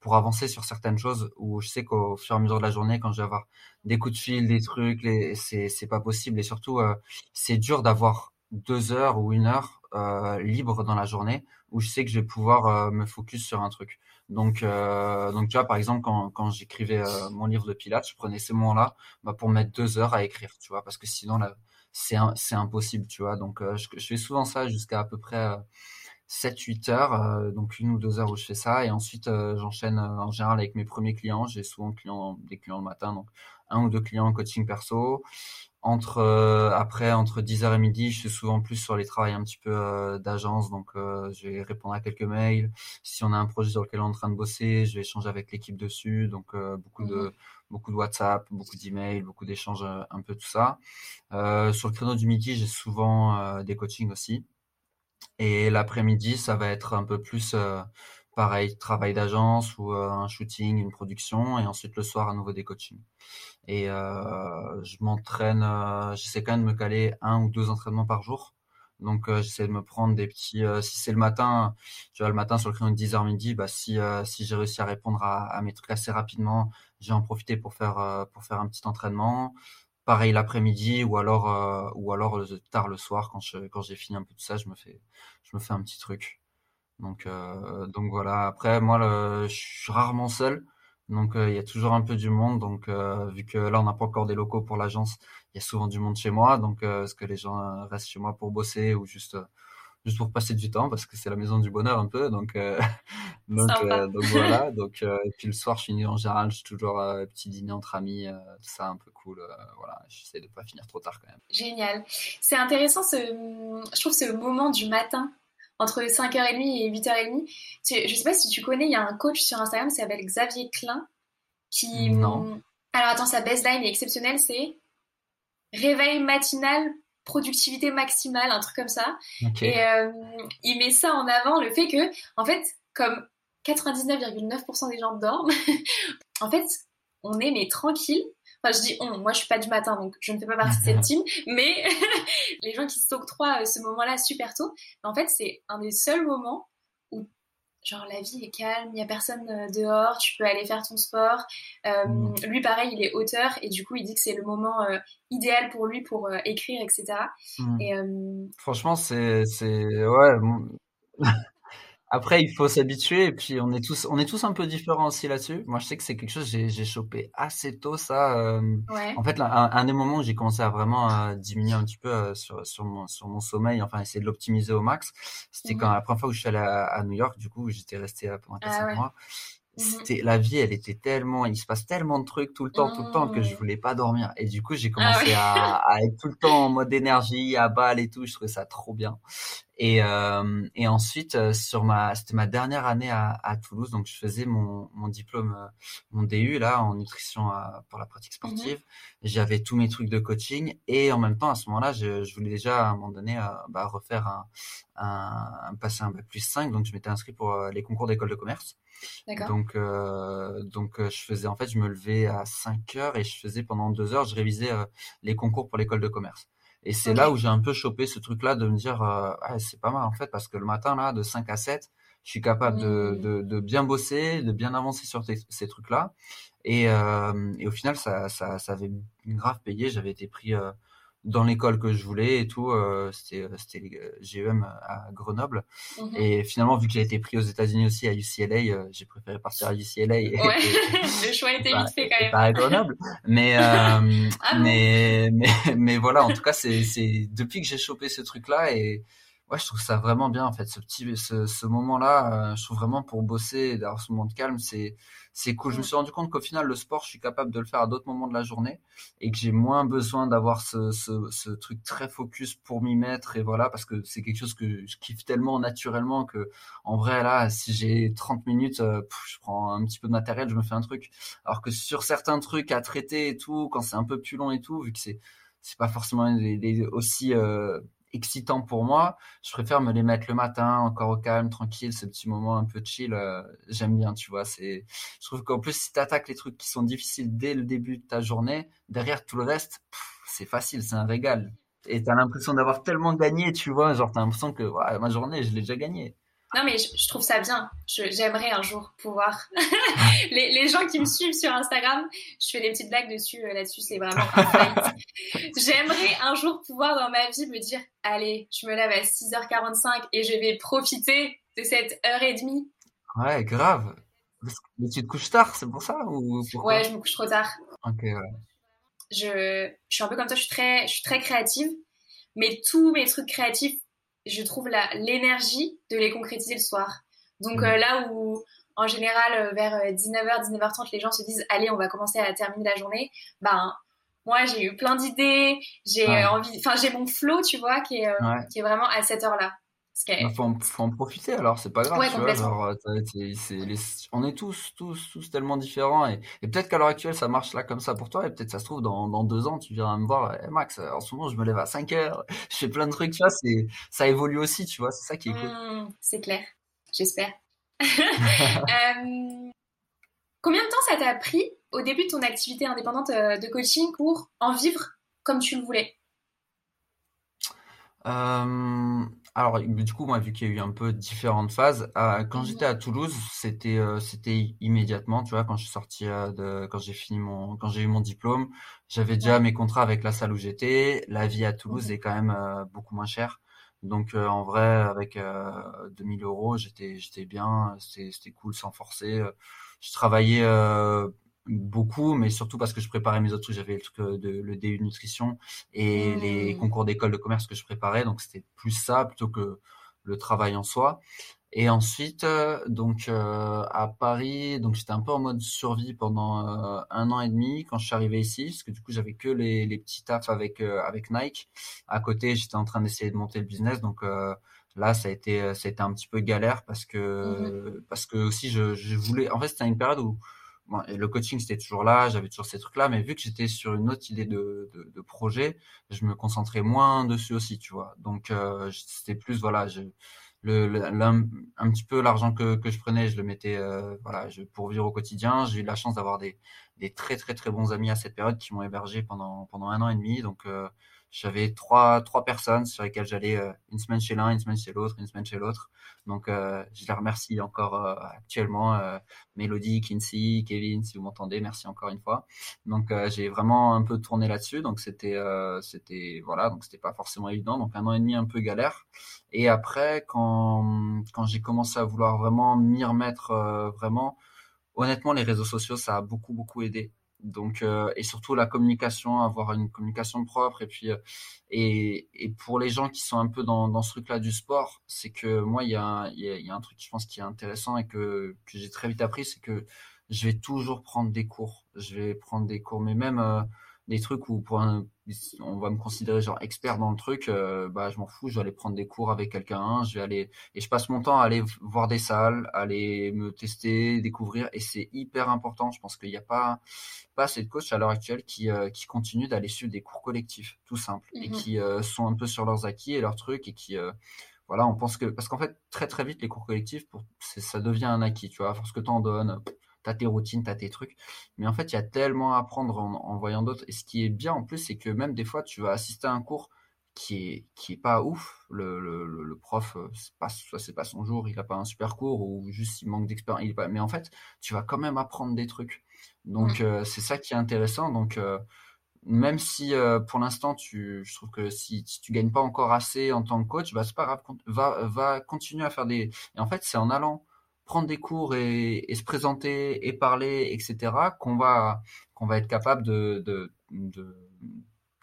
pour avancer sur certaines choses où je sais qu'au fur et à mesure de la journée, quand je vais avoir des coups de fil, des trucs, les, c'est, c'est pas possible. Et surtout, euh, c'est dur d'avoir deux heures ou une heure euh, libre dans la journée où je sais que je vais pouvoir euh, me focus sur un truc. Donc, euh, donc tu vois, par exemple, quand, quand j'écrivais euh, mon livre de Pilates, je prenais ces moments-là bah, pour mettre deux heures à écrire, tu vois, parce que sinon, là, c'est, c'est impossible, tu vois. Donc, je, je, fais souvent ça jusqu'à à peu près 7-8 heures, euh, donc une ou deux heures où je fais ça, et ensuite euh, j'enchaîne euh, en général avec mes premiers clients. J'ai souvent clients, des clients le matin, donc un ou deux clients en coaching perso. Entre après entre 10h et midi, je suis souvent plus sur les travails un petit peu d'agence, donc je vais répondre à quelques mails. Si on a un projet sur lequel on est en train de bosser, je vais échanger avec l'équipe dessus, donc beaucoup de mmh beaucoup de WhatsApp, beaucoup d'emails, beaucoup d'échanges, un peu tout ça. sur le créneau du midi, j'ai souvent des coachings aussi. Et l'après-midi, ça va être un peu plus euh, pareil, travail d'agence ou euh, un shooting, une production, et ensuite le soir à nouveau des coachings. Et euh, je m'entraîne, j'essaie quand même de me caler un ou deux entraînements par jour. Donc j'essaie de me prendre des petits. si c'est le matin, tu vois, le matin sur le créneau de 10h midi, bah si si j'ai réussi à répondre à, à, mes trucs assez rapidement, j'ai en profité pour faire pour faire un petit entraînement pareil l'après-midi ou alors euh, ou alors euh, tard le soir quand je quand j'ai fini un peu tout ça je me fais je me fais un petit truc. Donc euh, donc voilà. Après moi je suis rarement seul. Donc il y a toujours un peu du monde. Donc vu que là on n'a pas encore des locaux pour l'agence il y a souvent du monde chez moi. Donc est-ce que les gens restent chez moi pour bosser ou juste juste pour passer du temps parce que c'est la maison du bonheur un peu donc euh, donc, euh, donc, voilà donc euh, et puis le soir je finis en général je suis toujours petit dîner entre amis tout ça un peu cool voilà j'essaie de pas finir trop tard quand même. Génial. C'est intéressant ce je trouve ce moment du matin entre 5h30 et 8h30 tu, je sais pas si tu connais il y a un coach sur Instagram qui s'appelle Xavier Klein qui non. alors attends sa baseline est exceptionnelle c'est réveil matinal productivité maximale, un truc comme ça. Et euh, il met ça en avant, le fait que, en fait, comme 99,9% des gens dorment, en fait, on est mais tranquille. Enfin, je dis on, moi je suis pas du matin, donc je ne fais pas partie de cette team, mais les gens qui s'octroient ce moment-là super tôt, en fait, c'est un des seuls moments genre la vie est calme, il y a personne euh, dehors, tu peux aller faire ton sport. Euh, mm. Lui, pareil, il est auteur et du coup, il dit que c'est le moment euh, idéal pour lui pour écrire, etc. Et, mm. Franchement, c'est, c'est, ouais. Après, il faut s'habituer et puis on est tous, on est tous un peu différents aussi là-dessus. Moi, je sais que c'est quelque chose j'ai, j'ai chopé assez tôt ça. Euh, en fait, là, un, des moments où j'ai commencé à vraiment diminuer un petit peu euh, sur, sur mon sur mon sommeil, enfin essayer de l'optimiser au max, c'était mmh quand la première fois où je suis allé à, New York. Du coup, j'étais resté pendant 4 ah, mois. Mmh c'était la vie, elle était tellement, il se passe tellement de trucs tout le temps, tout le temps que je mmh. voulais pas dormir. Et du coup, j'ai ah commencé à, à, être tout le temps en mode énergie, à balle et tout. Je trouvais ça trop bien. Et, euh, et ensuite, euh, sur ma, c'était ma dernière année à, à, Toulouse, donc je faisais mon, mon diplôme, euh, mon DU là en nutrition pour la pratique mmh sportive. J'avais tous mes trucs de coaching et en même temps à ce moment-là, je, je voulais déjà à un moment donné bah, refaire un, un, passer un bac plus 5, donc je m'étais inscrit pour les concours d'école de commerce. Donc, euh, donc je faisais en fait, je me levais à 5 heures et je faisais pendant deux heures, je révisais les concours pour l'école de commerce. Et c'est là où j'ai un peu chopé ce truc-là de me dire, euh, ah, c'est pas mal en fait, parce que le matin, là, de 5 à 7, je suis capable de, mmh. de, de bien bosser, de bien avancer sur ces trucs-là. Et, euh, et au final, ça, ça, ça avait grave payé. J'avais été pris euh, dans l'école que je voulais et tout. Euh, c'était euh, c'était euh, GEM à Grenoble. Mhm. Et finalement, vu que j'ai été pris aux États-Unis aussi à UCLA, j'ai préféré partir à UCLA. ouais, le choix était vite fait quand même. Pas à Grenoble, mais ah mais, mais mais voilà. En tout cas, c'est c'est depuis que j'ai chopé ce truc-là et Ouais, je trouve ça vraiment bien en fait, ce petit, ce, ce moment-là, euh, je trouve vraiment pour bosser, d'avoir ce moment de calme, c'est, c'est cool. Je me suis rendu compte qu'au final, le sport, je suis capable de le faire à d'autres moments de la journée et que j'ai moins besoin d'avoir ce, ce, ce truc très focus pour m'y mettre et voilà, parce que c'est quelque chose que je kiffe tellement naturellement que, en vrai, là, si j'ai 30 minutes, euh, pff, je prends un petit peu de matériel, je me fais un truc. Alors que sur certains trucs à traiter et tout, quand c'est un peu plus long et tout, vu que c'est, c'est pas forcément aussi, euh, excitant pour moi, je préfère me les mettre le matin, encore au calme, tranquille, ce petit moment un peu chill. euh, j'aime bien, tu vois. C'est, je trouve qu'en plus, si tu attaques les trucs qui sont difficiles dès le début de ta journée, derrière tout le reste, c'est facile, c'est un régal. Et t'as l'impression d'avoir tellement gagné, tu vois. Genre, t'as l'impression que ouais, ma journée, je l'ai déjà gagnée. Non, mais je, je trouve ça bien. J'aimerais un jour pouvoir. les, les gens qui me suivent sur Instagram, je fais des petites blagues dessus. euh, Là-dessus, c'est vraiment un. J'aimerais un jour pouvoir dans ma vie me dire Allez, je me lève à 6h45 et je vais profiter de cette heure et demie. Ouais, grave. Mais tu te couches tard, c'est pour ça ou pourquoi? Ouais, je me couche trop tard. Ok, ouais. Je, je suis un peu comme toi, je suis très, je suis très créative. Mais tous mes trucs créatifs, je trouve l'énergie de les concrétiser le soir. Donc Mm. euh, là où, en général, euh, vers 19h, 19h30, les gens se disent Allez, on va commencer à terminer la journée. Ben, moi, j'ai eu plein d'idées, j'ai Ouais. euh, envie, enfin, j'ai mon flow, tu vois, qui est, euh, Ouais. qui est vraiment à cette heure-là. Ce est- Bah, faut en, faut en profiter alors, c'est pas grave, Ouais, tu vois, complètement. genre, euh, les- on est tous, tous, tous tellement différents et, et peut-être qu'à l'heure actuelle ça marche là comme ça pour toi et peut-être ça se trouve dans, dans deux ans tu viendras me voir, Eh, Max, euh, en ce moment je me lève à 5 heures, je fais plein de trucs, tu vois, c'est, ça évolue aussi, tu vois, c'est ça qui est cool. Hmm, c'est clair, j'espère. Euh, combien de temps ça t'a pris au début de ton activité indépendante euh, de coaching pour en vivre comme tu le voulais? Euh, alors, du coup, moi, vu qu'il y a eu un peu différentes phases, euh, quand j'étais à Toulouse, c'était euh, c'était immédiatement, tu vois, quand je suis sorti euh, de, quand j'ai fini mon, quand j'ai eu mon diplôme, j'avais déjà mes contrats avec la salle où j'étais. La vie à Toulouse est quand même euh, beaucoup moins chère. Donc, euh, en vrai, avec euh, 2000 euros, j'étais j'étais bien, c'était c'était cool sans forcer. Je travaillais euh, beaucoup, mais surtout parce que je préparais mes autres trucs. J'avais le truc euh, de le DU de nutrition et les Hmm. concours d'école de commerce que je préparais. Donc c'était plus ça plutôt que le travail en soi. Et ensuite, euh, donc euh, à Paris, donc j'étais un peu en mode survie pendant euh, un an et demi quand je suis arrivé ici, parce que du coup j'avais que les, les petits tafs avec euh, avec Nike. À côté, j'étais en train d'essayer de monter le business, donc là ça a été ça a été un petit peu galère parce que parce que aussi je, je voulais. En fait, c'était une période où Et le coaching, c'était toujours là, j'avais toujours ces trucs-là, mais vu que j'étais sur une autre idée de, de, projet, je me concentrais moins dessus aussi, tu vois. Donc, euh, c'était plus, voilà, le, un petit peu l'argent que, que je prenais, je le mettais, euh, voilà, je, pour vivre au quotidien. J'ai eu la chance d'avoir des, des très, très, très bons amis à cette période qui m'ont hébergé pendant, pendant un an et demi. Donc, euh, j'avais trois, trois personnes sur lesquelles j'allais euh, une semaine chez l'un, une semaine chez l'autre, une semaine chez l'autre. Donc, euh, je les remercie encore euh, actuellement. Mélodie, Kinsey, Kevin, si vous m'entendez, merci encore une fois. Donc j'ai vraiment un peu tourné là-dessus, donc c'était c'était voilà, donc c'était pas forcément évident, donc un an et demi un peu galère. Et après quand quand j'ai commencé à vouloir vraiment m'y remettre vraiment, honnêtement les réseaux sociaux ça a beaucoup beaucoup aidé. Donc euh, et surtout la communication, avoir une communication propre et puis euh, et, et pour les gens qui sont un peu dans, dans ce truc-là du sport, c'est que moi, il y a, un- il y a, un truc, je pense, qui est intéressant et que, que j'ai très vite appris, c'est que je vais toujours prendre des cours. Je vais prendre des cours, mais même euh, des trucs où pour un, on va me considérer genre expert dans le truc, euh, bah je m'en fous, je vais aller prendre des cours avec quelqu'un, je vais aller et je passe mon temps à aller voir des salles, à aller me tester, découvrir et c'est hyper important. Je pense qu'il n'y a pas pas assez de coachs à l'heure actuelle qui, euh, qui continuent d'aller suivre des cours collectifs, tout simple, et Mhm. qui euh, sont un peu sur leurs acquis et leurs trucs, et qui, voilà, on pense que, parce qu'en fait, très très vite, les cours collectifs, pour, ça devient un acquis, tu vois, à force que t'en donnes, t'as tes routines, t'as tes trucs, mais en fait, il y a tellement à apprendre en, en voyant d'autres, et ce qui est bien en plus, c'est que même des fois, tu vas assister à un cours qui est, qui est pas ouf, le, le, le, prof, euh, c'est pas, soit c'est pas son jour, il a pas un super cours, ou juste il manque d'expérience, il est pas, mais en fait, tu vas quand même apprendre des trucs. Donc, euh, c'est ça qui est intéressant. Donc, euh, même si euh, pour l'instant, tu, je trouve que si, si tu gagnes pas encore assez en tant que coach, bah, c'est pas grave, va, va continuer à faire des. Et en fait, c'est en allant prendre des cours et, et se présenter et parler, etc., qu'on va, qu'on va être capable de, de, de,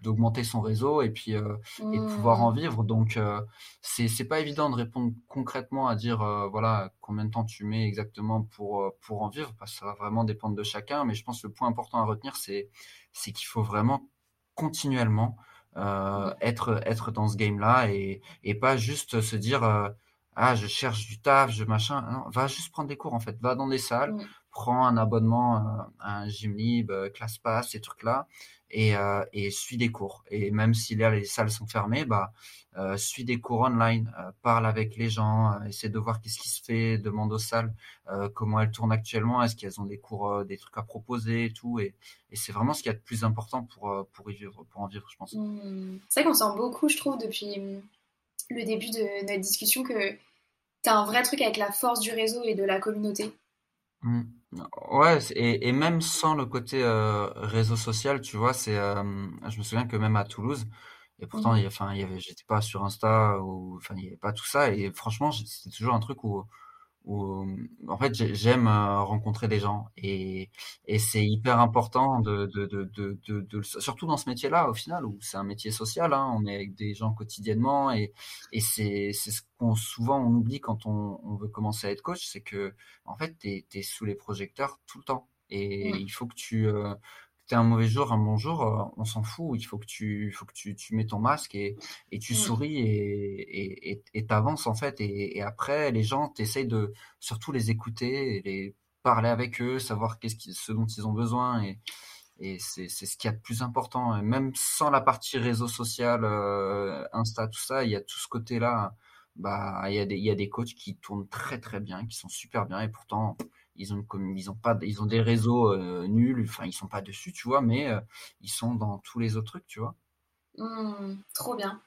d'augmenter son réseau et puis euh, et de pouvoir en mmh. vivre. Donc euh, c'est c'est pas évident de répondre concrètement à dire euh, voilà combien de temps tu mets exactement pour pour en vivre parce que ça va vraiment dépendre de chacun. Mais je pense que le point important à retenir c'est c'est qu'il faut vraiment continuellement mmh. être être dans ce game là et et pas juste se dire ah je cherche du taf je machin non, va juste prendre des cours en fait va dans des salles mmh. prends un abonnement à un gym libre ClassPass ces trucs là et, euh, et suis des cours. Et même si là les salles sont fermées, bah euh, suis des cours online, euh, parle avec les gens, euh, essaie de voir qu'est-ce qui se fait, demande aux salles euh, comment elles tournent actuellement, est-ce qu'elles ont des cours, des trucs à proposer et tout. Et, et c'est vraiment ce qui est le plus important pour pour y vivre, pour en vivre, je pense. Mmh. C'est vrai qu'on sent beaucoup, je trouve, depuis mmh, le début de notre discussion que un vrai truc avec la force du réseau et de la communauté. Mmh. Ouais, et, et même sans le côté euh, réseau social, tu vois, c'est, euh, je me souviens que même à Toulouse, et pourtant, mmh. il, y avait, j'étais pas sur Insta ou, enfin, il y avait pas tout ça, et franchement, c'était toujours un truc où où en fait j'aime euh, rencontrer des gens et, et c'est hyper important de, de, de, de, de, surtout dans ce métier-là au final où c'est un métier social, hein, on est avec des gens quotidiennement et, et c'est ce qu'on souvent on oublie quand on, on veut commencer à être coach, c'est que en fait tu es, sous les projecteurs tout le temps et il faut que tu euh, t'es un mauvais jour, un bon jour, euh, on s'en fout. Il faut que tu, faut que tu, tu mets ton masque et, et tu souris et, et, et t'avances en fait. Et, après, les gens, t'essayes de surtout les écouter, et les parler avec eux, savoir qu'est-ce qui, ce dont ils ont besoin. Et, et c'est, ce qui est le plus important. Et même sans la partie réseau social, euh, Insta, tout ça, il y a tout ce côté-là. Bah, il y a des, il y a des coachs qui tournent très très bien, qui sont super bien, et pourtant ils ont ils ont pas ils ont des réseaux euh, nuls enfin ils sont pas dessus tu vois mais euh, ils sont dans tous les autres trucs tu vois. Mmh, trop bien.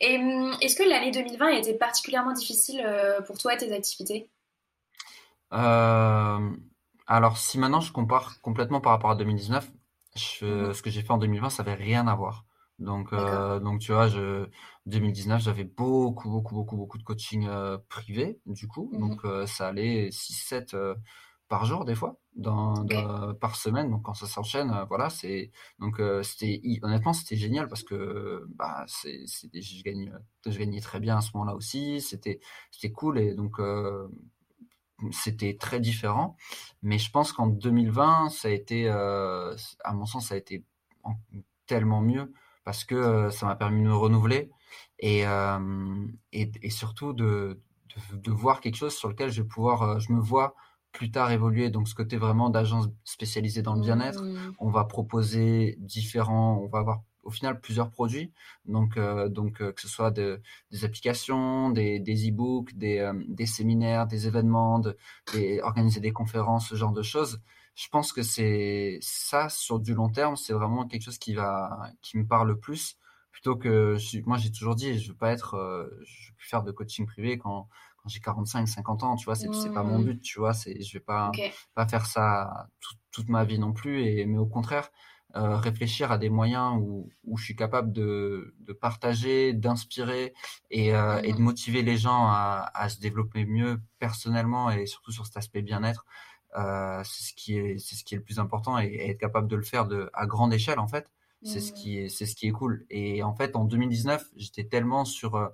Et mmh, est-ce que l'année 2020 a été particulièrement difficile euh, pour toi et tes activités? Alors si maintenant je compare complètement par rapport à 2019 mmh. ce que j'ai fait en 2020 ça avait rien à voir. Donc, donc tu vois, je, 2019, j'avais beaucoup, beaucoup, beaucoup, beaucoup de coaching privé, du coup. Donc, ça allait 6-7 par jour des fois, dans, par semaine. Donc quand ça s'enchaîne, euh, voilà, c'est donc euh, c'était honnêtement c'était génial parce que bah c'est je gagnais je gagnais très bien à ce moment-là aussi. C'était c'était cool et donc euh, c'était très différent. Mais je pense qu'en 2020, ça a été, à mon sens, ça a été tellement mieux parce que ça m'a permis de me renouveler et, et, et, surtout de, de, de, voir quelque chose sur lequel je vais pouvoir, je me vois plus tard évoluer. Donc, ce côté vraiment d'agence spécialisée dans le bien-être, mmh. on va proposer différents, on va avoir au final plusieurs produits. Donc, euh, donc euh, que ce soit de, des applications, des, des e-books, des, euh, des, séminaires, des événements, de, des, organiser des conférences, ce genre de choses. Je pense que c'est ça sur du long terme, c'est vraiment quelque chose qui va, qui me parle le plus plutôt que moi j'ai toujours dit, je veux pas être, je veux plus faire de coaching privé quand j'ai 45, 50 ans, tu vois, c'est pas mon mmh. but, tu vois, c'est, je vais pas, pas faire ça toute ma vie non plus, et, mais au contraire, euh, réfléchir à des moyens où, où je suis capable de, de partager, d'inspirer et, euh, et, de mmh. motiver les gens à, à, se développer mieux personnellement et surtout sur cet aspect bien-être. Euh, c'est ce qui est, c'est ce qui est le plus important et, être capable de le faire de, à grande échelle en fait. C'est ce mmh. qui est, c'est ce qui est cool. Et en fait, en 2019, j'étais tellement sur euh,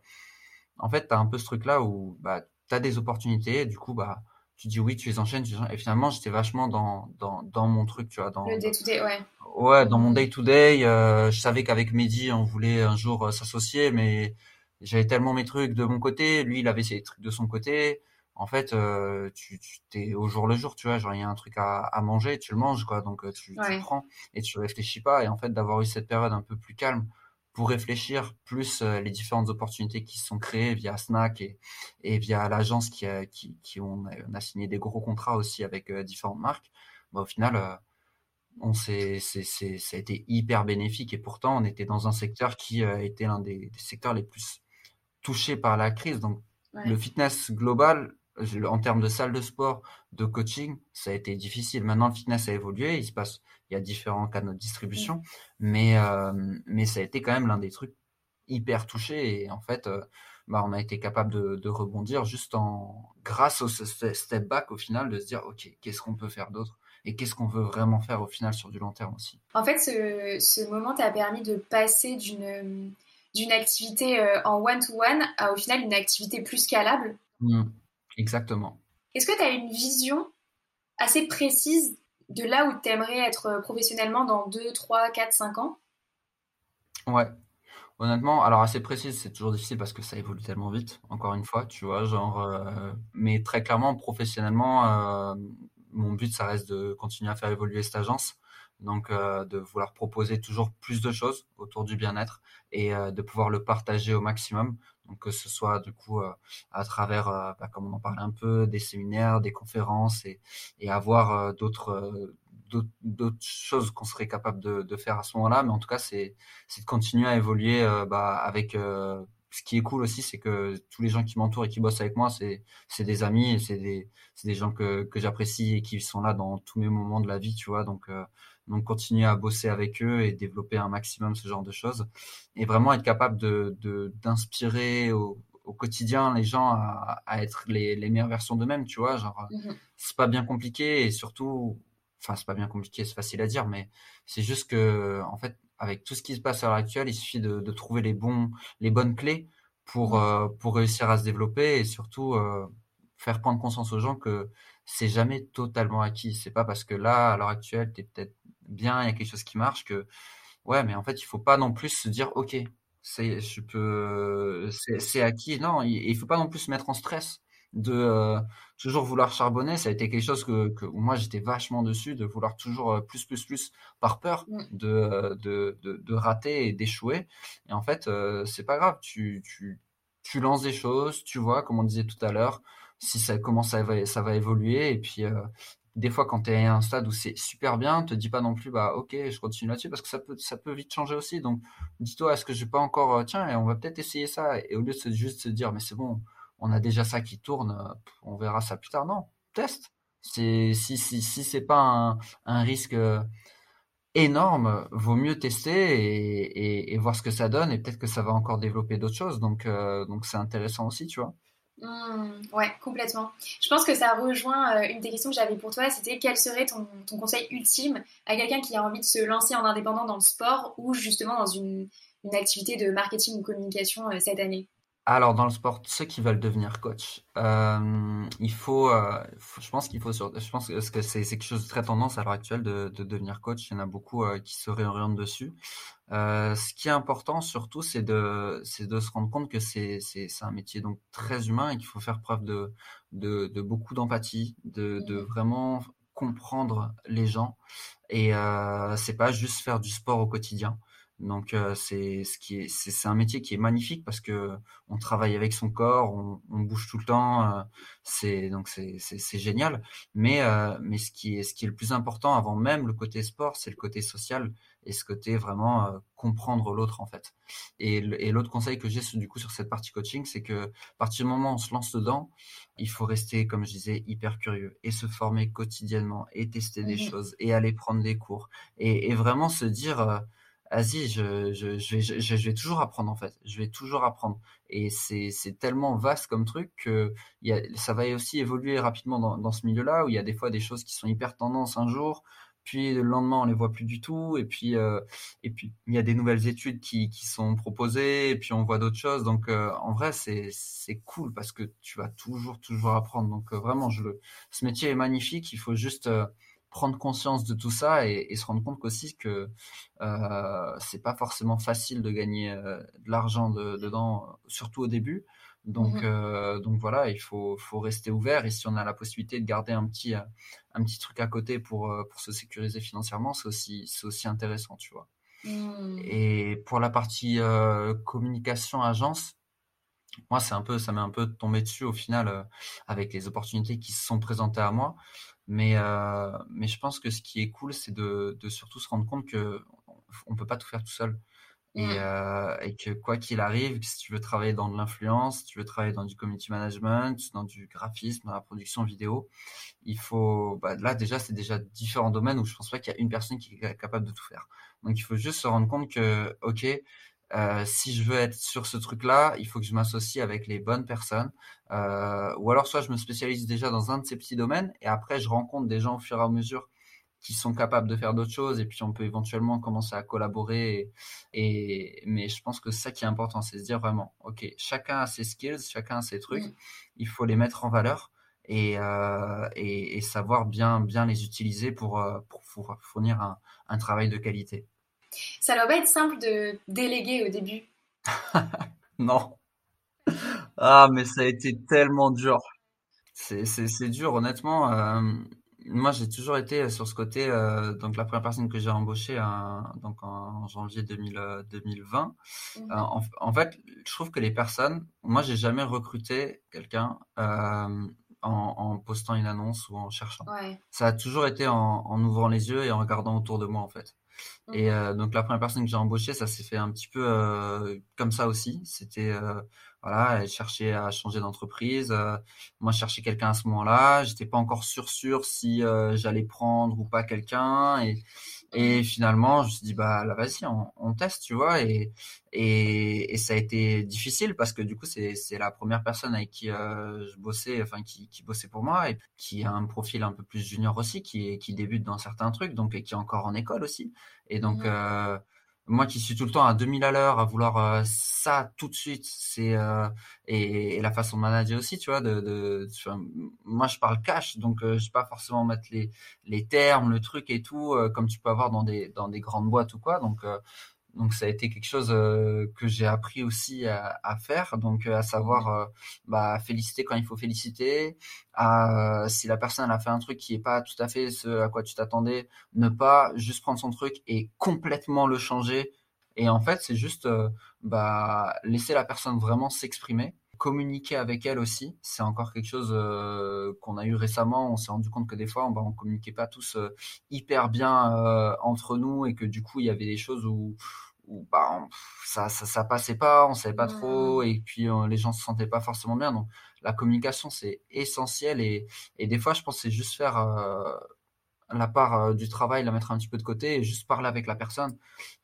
en fait, tu as un peu ce truc-là où bah, tu as des opportunités, du coup, bah, tu dis oui, tu les enchaînes, tu et finalement, j'étais vachement dans, dans, dans, mon truc, tu vois. Dans, le day-to-day, ouais. Ouais, dans mon day-to-day, euh, je savais qu'avec Mehdi, on voulait un jour euh, s'associer, mais j'avais tellement mes trucs de mon côté, lui, il avait ses trucs de son côté. En fait, euh, tu, tu t'es au jour le jour, tu vois, genre il y a un truc à, à manger, tu le manges, quoi, donc tu, tu le prends et tu réfléchis pas. Et en fait, d'avoir eu cette période un peu plus calme, pour réfléchir plus euh, les différentes opportunités qui se sont créées via Snack et, et via l'agence qui, a, qui, qui on, a, on, a, signé des gros contrats aussi avec euh, différentes marques, bah, au final, euh, on s'est, c'est, c'est, ça a été hyper bénéfique et pourtant on était dans un secteur qui été l'un des, des, secteurs les plus touchés par la crise. Donc ouais. le fitness global, en termes de salle de sport, de coaching, ça a été difficile. Maintenant, le fitness a évolué, il se passe il y a différents canaux de distribution, mmh. mais, euh, mais ça a été quand même l'un des trucs hyper touchés et en fait, euh, bah, on a été capable de, de, rebondir juste en grâce au step back au final, de se dire ok, qu'est-ce qu'on peut faire d'autre et qu'est-ce qu'on veut vraiment faire au final sur du long terme aussi. En fait, ce, ce moment t'a permis de passer d'une d'une activité euh, en one-to-one à au final une activité plus scalable? Mmh, exactement. Est-ce que tu as une vision assez précise de là où tu aimerais être professionnellement dans 2, 3, 4, 5 ans? Ouais. Honnêtement, alors assez précise, c'est toujours difficile parce que ça évolue tellement vite, encore une fois, tu vois, genre, euh, mais très clairement, professionnellement, euh, mon but, ça reste de continuer à faire évoluer cette agence. Donc, euh, de vouloir proposer toujours plus de choses autour du bien-être et euh, de pouvoir le partager au maximum. Que ce soit du coup euh, à travers, bah, comme on en parlait un peu, des séminaires, des conférences et, avoir d'autres d'autres choses qu'on serait capable de, faire à ce moment-là. Mais en tout cas, c'est de continuer à évoluer bah, avec ce qui est cool aussi, c'est que tous les gens qui m'entourent et qui bossent avec moi, c'est des amis et c'est des, gens que, j'apprécie et qui sont là dans tous mes moments de la vie, tu vois. Donc, euh, donc continuer à bosser avec eux et développer un maximum ce genre de choses. Et vraiment être capable de d'inspirer au, au, quotidien les gens à, à être les, les, meilleures versions d'eux-mêmes, tu vois. Genre, mmh c'est pas bien compliqué et surtout, enfin, c'est pas bien compliqué, c'est facile à dire, mais c'est juste que, en fait, avec tout ce qui se passe à l'heure actuelle, il suffit de, de, trouver les, bons, les bonnes clés pour, mmh. euh, pour réussir à se développer et surtout euh, faire prendre conscience aux gens que c'est jamais totalement acquis. C'est pas parce que là, à l'heure actuelle, tu es peut-être bien, il y a quelque chose qui marche que, ouais, mais en fait, il faut pas non plus se dire, OK, c'est, je peux, c'est acquis. Non, il, il faut pas non plus se mettre en stress de euh, toujours vouloir charbonner. Ça a été quelque chose que, que moi j'étais vachement dessus, de vouloir toujours euh, plus, plus, plus par peur euh, de, de, de, de rater et d'échouer. Et en fait, c'est pas grave. Tu, tu, tu lances des choses, tu vois, comme on disait tout à l'heure, si ça commence à ça va évoluer. Et puis, des fois, quand tu es à un stade où c'est super bien, te dis pas non plus, bah ok, je continue là-dessus, parce que ça peut, vite changer aussi. Donc, dis-toi, est-ce que je vais pas encore, tiens, et on va peut-être essayer ça. Et au lieu de juste se dire, mais c'est bon, on a déjà ça qui tourne, euh, on verra ça plus tard. Non, teste. Si, si, si, c'est pas un, risque euh, énorme, vaut mieux tester et, voir ce que ça donne et peut-être que ça va encore développer d'autres choses. Donc, euh, donc c'est intéressant aussi, tu vois. Mmh, ouais, complètement. Je pense que ça rejoint une des questions que j'avais pour toi, c'était quel serait ton, conseil ultime à quelqu'un qui a envie de se lancer en indépendant dans le sport ou justement dans une, une activité de marketing ou communication cette année? Alors, dans le sport, ceux qui veulent devenir coach, euh, il faut, euh, je pense qu'il faut, sur, je pense que c'est quelque chose de très tendance à l'heure actuelle de, de, devenir coach. Il y en a beaucoup euh, qui se réorientent dessus. Ce qui est important surtout, c'est de, c'est de se rendre compte que c'est, c'est, c'est un métier donc très humain et qu'il faut faire preuve de, de, de beaucoup d'empathie, de, de vraiment comprendre les gens. Et euh, c'est pas juste faire du sport au quotidien. Donc euh, c'est ce qui est c'est un métier qui est magnifique parce que on travaille avec son corps, on, on bouge tout le temps, euh, c'est donc c'est c'est génial. Mais euh, mais ce qui est ce qui est le plus important avant même le côté sport, c'est le côté social et ce côté vraiment comprendre l'autre en fait. Et, et l'autre conseil que j'ai du coup sur cette partie coaching, c'est que à partir du moment où on se lance dedans, il faut rester comme je disais hyper curieux et se former quotidiennement et tester des mmh choses et aller prendre des cours et, et vraiment se dire vas-y, je, je, je, vais, je, vais toujours apprendre en fait. Je vais toujours apprendre. Et c'est, c'est tellement vaste comme truc que y a, ça va aussi évoluer rapidement dans, dans ce milieu-là, où il y a des fois des choses qui sont hyper tendances un jour, puis le lendemain on les voit plus du tout, et puis euh, et puis il y a des nouvelles études qui, qui sont proposées, et puis on voit d'autres choses. Donc euh, en vrai c'est, c'est cool parce que tu vas toujours toujours apprendre. Donc euh, vraiment je le, ce métier est magnifique. Il faut juste euh, prendre conscience de tout ça et, et se rendre compte aussi que euh, c'est pas forcément facile de gagner euh, de l'argent de, dedans, surtout au début. Donc, mmh euh, donc voilà, il faut, faut rester ouvert et si on a la possibilité de garder un petit, euh, un petit truc à côté pour, pour se sécuriser financièrement, c'est aussi, c'est aussi intéressant, tu vois. Mmh. Et pour la partie communication agence, moi, c'est un peu, ça m'est un peu tombé dessus au final avec les opportunités qui se sont présentées à moi. Mais, euh, mais je pense que ce qui est cool, c'est de, de surtout se rendre compte que on peut pas tout faire tout seul. Et, euh, et que quoi qu'il arrive, si tu veux travailler dans de l'influence, si tu veux travailler dans du community management, dans du graphisme, dans la production vidéo, il faut, bah, là déjà, c'est déjà différents domaines où je pense pas qu'il y a une personne qui est capable de tout faire. Donc il faut juste se rendre compte que, ok, euh, si je veux être sur ce truc-là, il faut que je m'associe avec les bonnes personnes. Euh, ou alors soit je me spécialise déjà dans un de ces petits domaines et après je rencontre des gens au fur et à mesure qui sont capables de faire d'autres choses et puis on peut éventuellement commencer à collaborer. Et, mais je pense que c'est ça qui est important, c'est se dire vraiment, ok, chacun a ses skills, chacun a ses trucs, il faut les mettre en valeur et, euh, et, savoir bien, bien les utiliser pour, euh, pour fournir un, un travail de qualité. Ça doit pas être simple de déléguer au début. non. Ah, mais ça a été tellement dur. C'est dur, honnêtement. Euh, moi, j'ai toujours été sur ce côté. Euh, donc, la première personne que j'ai embauchée donc en janvier 2020. Euh, mmh en, fait, je trouve que les personnes. Moi, j'ai jamais recruté quelqu'un en, postant une annonce ou en cherchant. Ça a toujours été en, ouvrant les yeux et en regardant autour de moi, en fait. Et mmh donc, la première personne que j'ai embauchée, ça s'est fait un petit peu comme ça aussi. C'était voilà, elle cherchait à changer d'entreprise. Euh, moi, je cherchais quelqu'un à ce moment-là. J'étais pas encore sûr sûr si euh, j'allais prendre ou pas quelqu'un. Et, et finalement, je me suis dit bah là, vas-y, on, on, teste, tu vois. Et, et, et ça a été difficile parce que du coup, c'est c'est la première personne avec qui euh, je bossais, enfin qui, qui bossait pour moi et qui a un profil un peu plus junior aussi, qui qui débute dans certains trucs, donc et qui est encore en école aussi. Et donc mmh moi qui suis tout le temps à 2000 à l'heure, à vouloir euh, ça tout de suite, c'est euh, et, la façon de manager aussi, tu vois. De, de, moi, je parle cash, donc euh, je vais pas forcément mettre les les termes, le truc et tout, comme tu peux avoir dans des dans des grandes boîtes ou quoi. Donc donc ça a été quelque chose euh, que j'ai appris aussi à, à, faire, donc euh, à savoir euh, bah, féliciter quand il faut féliciter, à, si la personne a fait un truc qui est pas tout à fait ce à quoi tu t'attendais, ne pas juste prendre son truc et complètement le changer. Et en fait, c'est juste bah, laisser la personne vraiment s'exprimer communiquer avec elle aussi, c'est encore quelque chose euh, qu'on a eu récemment. On s'est rendu compte que des fois, on, bah, on communiquait pas tous euh, hyper bien euh, entre nous et que du coup, il y avait des choses où, où bah, ça, ça, ça, passait pas, on savait pas trop et puis les gens se sentaient pas forcément bien. Donc, la communication, c'est essentiel et, et des fois, je pense c'est juste faire la part du travail, la mettre un petit peu de côté et juste parler avec la personne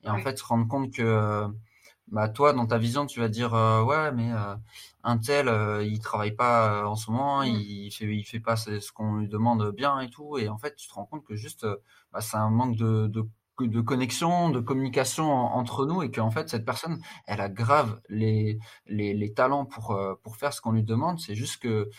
et en fait se rendre compte que bah toi dans ta vision tu vas dire euh, ouais mais euh, un tel euh, il travaille pas euh, en ce moment mmh. il fait il fait pas ce, qu'on lui demande bien et tout et en fait tu te rends compte que juste bah, c'est un manque de, de de connexion, de communication entre nous et qu'en fait cette personne, elle a grave les, les, talents pour, euh, pour faire ce qu'on lui demande. C'est juste que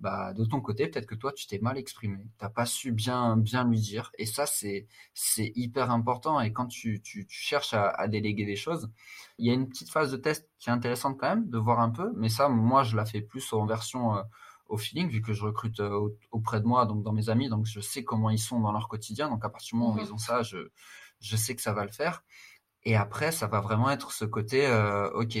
bah, de ton côté, peut-être que toi tu t'es mal exprimé, t'as pas su bien bien lui dire et ça c'est c'est hyper important. Et quand tu, tu, cherches à, à, déléguer des choses, il y a une petite phase de test qui est intéressante quand même de voir un peu, mais ça moi je la fais plus en version euh, au feeling, vu que je recrute euh, auprès de moi, donc dans mes amis, donc je sais comment ils sont dans leur quotidien. Donc à partir du moment où ils mhm. ont ça, je, je sais que ça va le faire. Et après, ça va vraiment être ce côté, euh, ok,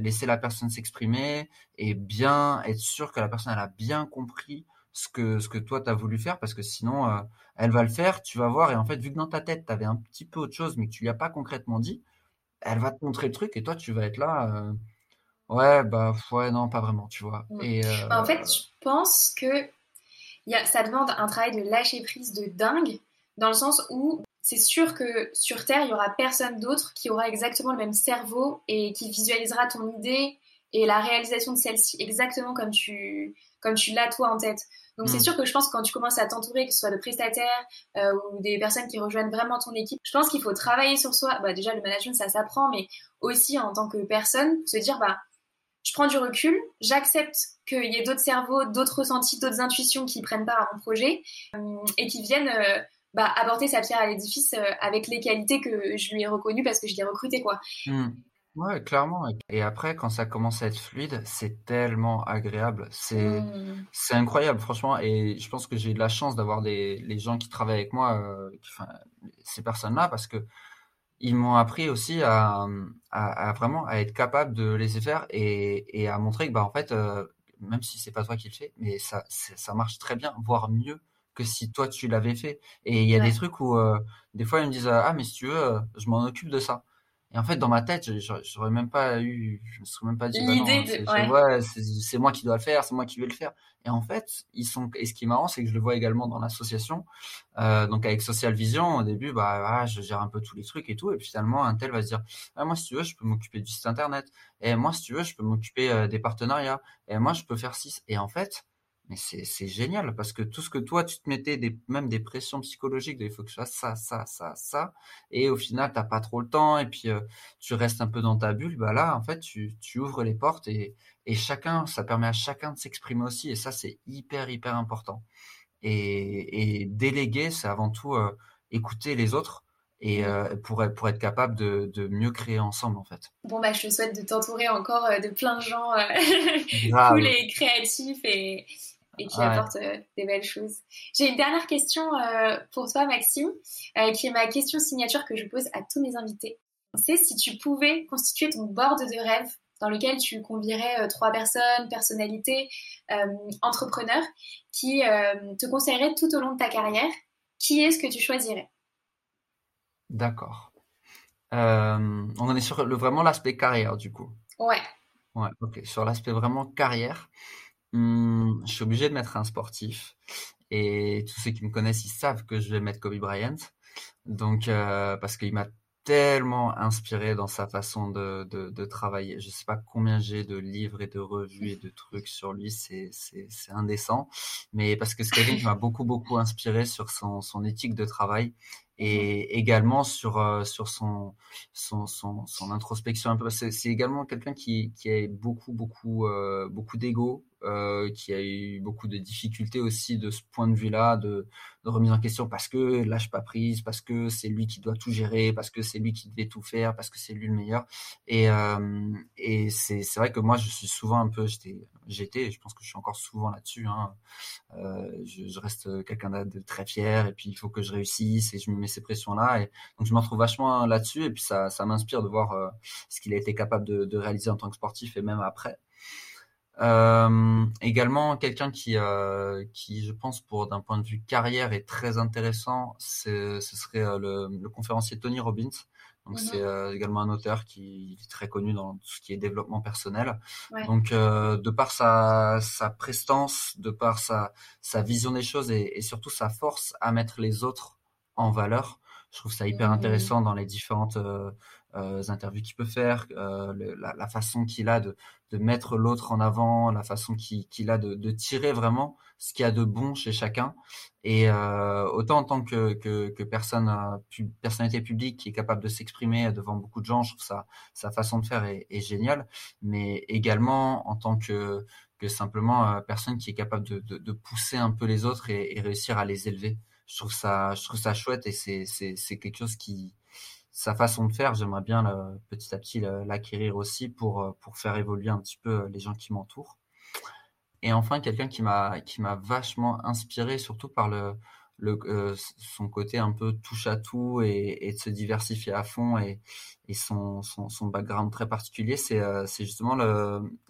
laisser la personne s'exprimer et bien être sûr que la personne elle a bien compris ce que ce que toi tu as voulu faire, parce que sinon euh, elle va le faire, tu vas voir et en fait vu que dans ta tête tu avais un petit peu autre chose mais que tu lui as pas concrètement dit, elle va te montrer le truc et toi tu vas être là. Ouais, bah ouais, non, pas vraiment, tu vois. Mm. Et, euh, bah, en fait, je pense que y a, ça demande un travail de lâcher prise de dingue, dans le sens où c'est sûr que sur Terre, il y aura personne d'autre qui aura exactement le même cerveau et qui visualisera ton idée et la réalisation de celle-ci exactement comme tu, comme tu l'as toi en tête. Donc c'est mm. sûr que je pense que quand tu commences à t'entourer, que ce soit de prestataires euh, ou des personnes qui rejoignent vraiment ton équipe, je pense qu'il faut travailler sur soi. Bah, déjà le management ça s'apprend, mais aussi en tant que personne, se dire bah je prends du recul, j'accepte qu'il y ait d'autres cerveaux, d'autres ressentis, d'autres intuitions qui prennent part à mon projet euh, et qui viennent euh, bah, apporter sa pierre à l'édifice euh, avec les qualités que je lui ai reconnues parce que je l'ai recruté quoi. Mmh. Ouais, clairement. Et après, quand ça commence à être fluide, c'est tellement agréable. C'est mmh. c'est incroyable, franchement. Et je pense que j'ai eu de la chance d'avoir des les gens qui travaillent avec moi, enfin, ces personnes-là, parce que ils m'ont appris aussi à, à, vraiment à être capable de laisser faire et, et à montrer que bah en fait euh, même si c'est pas toi qui le fais mais ça ça marche très bien voire mieux que si toi tu l'avais fait. Et il y a des trucs où euh, des fois ils me disent ah mais si tu veux euh, je m'en occupe de ça et en fait, dans ma tête, j'aurais même pas eu, je me serais même pas dit, bah ouais. c'est moi qui dois le faire, c'est moi qui vais le faire. Et en fait, ils sont, et ce qui est marrant, c'est que je le vois également dans l'association. Euh, donc avec Social Vision, au début, bah, je gère un peu tous les trucs et tout. Et finalement, un tel va se dire, ah, moi, si tu veux, je peux m'occuper du site internet. Et moi, si tu veux, je peux m'occuper euh, des partenariats. Et moi, je peux faire six. Et en fait, mais c'est génial parce que tout ce que toi, tu te mettais des, même des pressions psychologiques de il faut que je fasse ça, ça, ça, ça, et au final, t'as pas trop le temps et puis euh, tu restes un peu dans ta bulle, bah là, en fait, tu, tu ouvres les portes et, et chacun, ça permet à chacun de s'exprimer aussi et ça, c'est hyper, hyper important. Et, et déléguer, c'est avant tout euh, écouter les autres et euh, pour, être, pour être capable de, de, mieux créer ensemble en fait. Bon bah je te souhaite de t'entourer encore de plein de gens cool et créatifs et, et qui apporte euh, des belles choses. J'ai une dernière question euh, pour toi, Maxime, euh, qui est ma question signature que je pose à tous mes invités. C'est si tu pouvais constituer ton board de rêve dans lequel tu convierais trois personnes, personnalités, entrepreneurs, qui te conseilleraient tout au long de ta carrière, qui est-ce que tu choisirais? D'accord. on en est sur le, vraiment l'aspect carrière, du coup. Ouais. Ouais, ok. Sur l'aspect vraiment carrière, Mmh, je suis obligé de mettre un sportif. Et tous ceux qui me connaissent, ils savent que je vais mettre Kobe Bryant. Donc, euh, parce qu'il m'a tellement inspiré dans sa façon de, de, de travailler. Je sais pas combien j'ai de livres et de revues et de trucs sur lui, c'est, c'est, c'est indécent. Mais parce que c'est quelqu'un qui m'a beaucoup, beaucoup inspiré sur son, son éthique de travail et également sur euh, sur son son, son son introspection un peu c'est, c'est également quelqu'un qui qui a beaucoup beaucoup euh, beaucoup d'ego euh, qui a eu beaucoup de difficultés aussi de ce point de vue-là, de, remise en question parce que lâche pas prise, parce que c'est lui qui doit tout gérer, parce que c'est lui qui devait tout faire, parce que c'est lui le meilleur. Et, euh, c'est, vrai que moi, je suis souvent un peu, j'étais, je pense que je suis encore souvent là-dessus. Hein. Euh, je, reste quelqu'un de très fier, et puis il faut que je réussisse, et je me mets ces pressions-là. Et donc je me retrouve vachement là-dessus, et puis ça, m'inspire de voir ce qu'il a été capable de réaliser en tant que sportif, et même après. Euh, également, quelqu'un qui, euh, qui, je pense, pour d'un point de vue carrière, est très intéressant, ce serait euh, le, le, conférencier Tony Robbins. Donc, c'est euh, également un auteur qui est très connu dans tout ce qui est développement personnel. Ouais. Donc, euh, de par sa, sa prestance, de par sa, sa vision des choses et, et, surtout sa force à mettre les autres en valeur, je trouve ça hyper mmh. intéressant dans les différentes euh, interviews qu'il peut faire, euh, la, façon qu'il a de, mettre l'autre en avant, la façon qu'il qu a de, tirer vraiment ce qu'il y a de bon chez chacun. Et euh, autant en tant que, personne, personnalité publique qui est capable de s'exprimer devant beaucoup de gens, je trouve ça, sa façon de faire est, géniale. Mais également en tant que, simplement personne qui est capable de, pousser un peu les autres et, et, réussir à les élever. Je trouve ça, je trouve ça chouette et c'est quelque chose qui, sa façon de faire, j'aimerais bien le, petit à petit l'acquérir aussi pour, euh, pour faire évoluer un petit peu euh, les gens qui m'entourent. Et enfin, quelqu'un qui m'a qui m'a vachement inspiré, surtout par le, euh, son côté un peu touche à tout et, et de se diversifier à fond et son, son, son, background très particulier, c'est euh, justement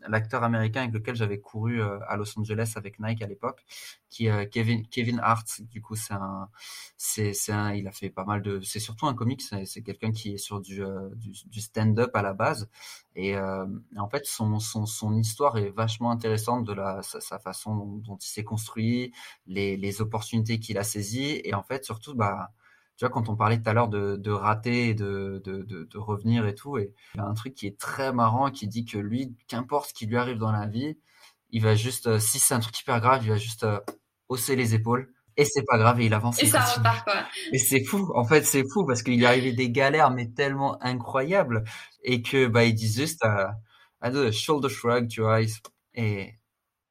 l'acteur américain avec lequel j'avais couru euh, à Los Angeles avec Nike à l'époque, qui euh, Kevin Kevin Hart. Du coup, c'est un, il a fait pas mal de, c'est surtout un comique, c'est quelqu'un qui est sur du, euh, du, du stand-up à la base. Et euh, en fait, son, son, son histoire est vachement intéressante de la, sa, sa façon dont, dont il s'est construit, les, les opportunités qu'il a saisies, et en fait, surtout, bah tu vois, quand on parlait tout à l'heure de, de rater et de, de, de, de, revenir et tout, et il y a un truc qui est très marrant qui dit que lui, qu'importe ce qui lui arrive dans la vie, il va juste, euh, si c'est un truc hyper grave, il va juste euh, hausser les épaules et c'est pas grave et il avance. Et, ça repart quoi. Et c'est fou, en fait c'est fou parce qu'il est arrivé des galères mais tellement incroyables et que bah il dit juste à, à shoulder shrug, tu vois, et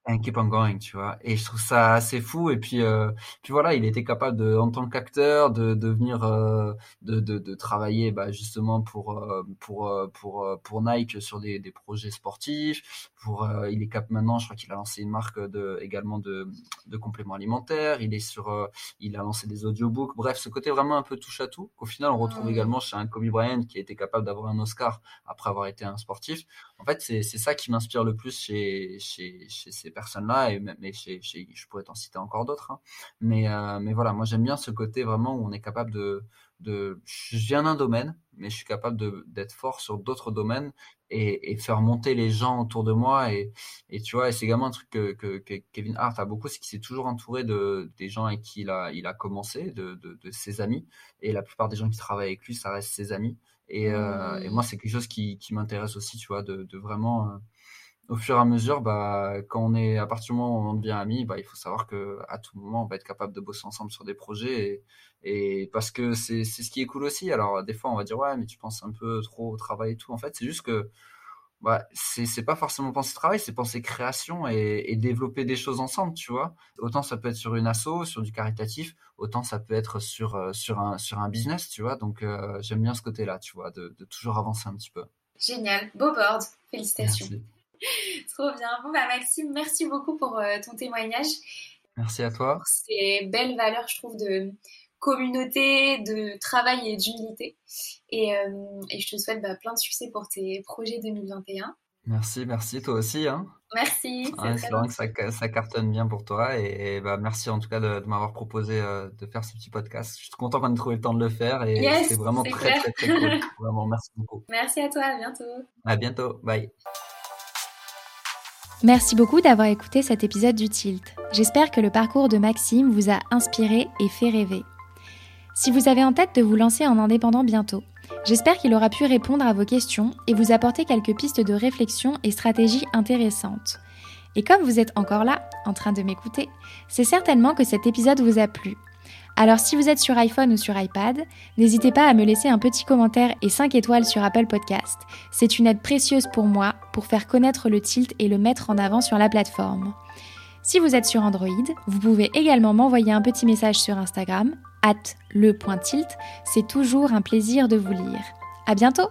and keep on going, tu vois. Et je trouve ça assez fou. Et puis, euh, puis voilà, il était capable de, en tant qu'acteur, de, de venir, euh, de, de, de, travailler, bah, justement pour, euh, pour, euh, pour, euh, pour Nike sur des, des projets sportifs. Pour, il est cap maintenant, je crois qu'il a lancé une marque de, également de, de compléments alimentaires. Il est sur, il a lancé des audiobooks. Bref, ce côté vraiment un peu touche à tout. Qu'au final, on retrouve également chez un Kobe Bryant qui a été capable d'avoir un Oscar après avoir été un sportif. En fait, c'est ça qui m'inspire le plus chez, chez, chez ces personnes-là, et mais chez, je pourrais t'en citer encore d'autres. Hein. Mais, euh, mais voilà, moi j'aime bien ce côté vraiment où on est capable de, de je viens d'un domaine, mais je suis capable d'être fort sur d'autres domaines et, et, faire monter les gens autour de moi. Et, et tu vois, c'est également un truc que, que, que Kevin Hart a beaucoup, c'est qu'il s'est toujours entouré de des gens avec qui il a, il a commencé, de, de, de, ses amis. Et la plupart des gens qui travaillent avec lui, ça reste ses amis. Et, euh, et moi, c'est quelque chose qui, m'intéresse aussi, tu vois, de, vraiment. Euh, au fur et à mesure, bah, quand on est à partir du moment où on devient amis, bah, il faut savoir que à tout moment, on va être capable de bosser ensemble sur des projets et, et parce que c'est ce qui est cool aussi. Alors des fois, on va dire ouais, mais tu penses un peu trop au travail et tout. En fait, c'est juste que bah, c'est c'est pas forcément penser travail, c'est penser création et, et développer des choses ensemble, tu vois. Autant ça peut être sur une asso, sur du caritatif, autant ça peut être sur euh, sur un sur un business, tu vois. Donc euh, j'aime bien ce côté-là, tu vois, de, de toujours avancer un petit peu. Génial, beau board, félicitations. Merci. Trop bien. Bon, bah, Maxime, merci beaucoup pour euh, ton témoignage. Merci à toi. Ces belles valeurs, je trouve, de communauté, de travail et d'humilité. Et, euh, et, je te souhaite bah, plein de succès pour tes projets 2021. Merci, merci, toi aussi. Hein. Merci. Ouais, c'est vrai que ça, ça, cartonne bien pour toi. Et, et bah, merci en tout cas de, de m'avoir proposé euh, de faire ce petit podcast. Je suis content qu'on ait trouvé le temps de le faire. Et yes, c'est vraiment très, très, très, très cool. Vraiment, merci beaucoup. Merci à toi. À bientôt. À bientôt. Bye. Merci beaucoup d'avoir écouté cet épisode du Tilt. J'espère que le parcours de Maxime vous a inspiré et fait rêver. Si vous avez en tête de vous lancer en indépendant bientôt, j'espère qu'il aura pu répondre à vos questions et vous apporter quelques pistes de réflexion et stratégies intéressantes. Et comme vous êtes encore là, en train de m'écouter, c'est certainement que cet épisode vous a plu. Alors si vous êtes sur iPhone ou sur iPad, n'hésitez pas à me laisser un petit commentaire et 5 étoiles sur Apple Podcast. C'est une aide précieuse pour moi pour faire connaître le tilt et le mettre en avant sur la plateforme. Si vous êtes sur Android, vous pouvez également m'envoyer un petit message sur Instagram, at le.tilt. C'est toujours un plaisir de vous lire. À bientôt!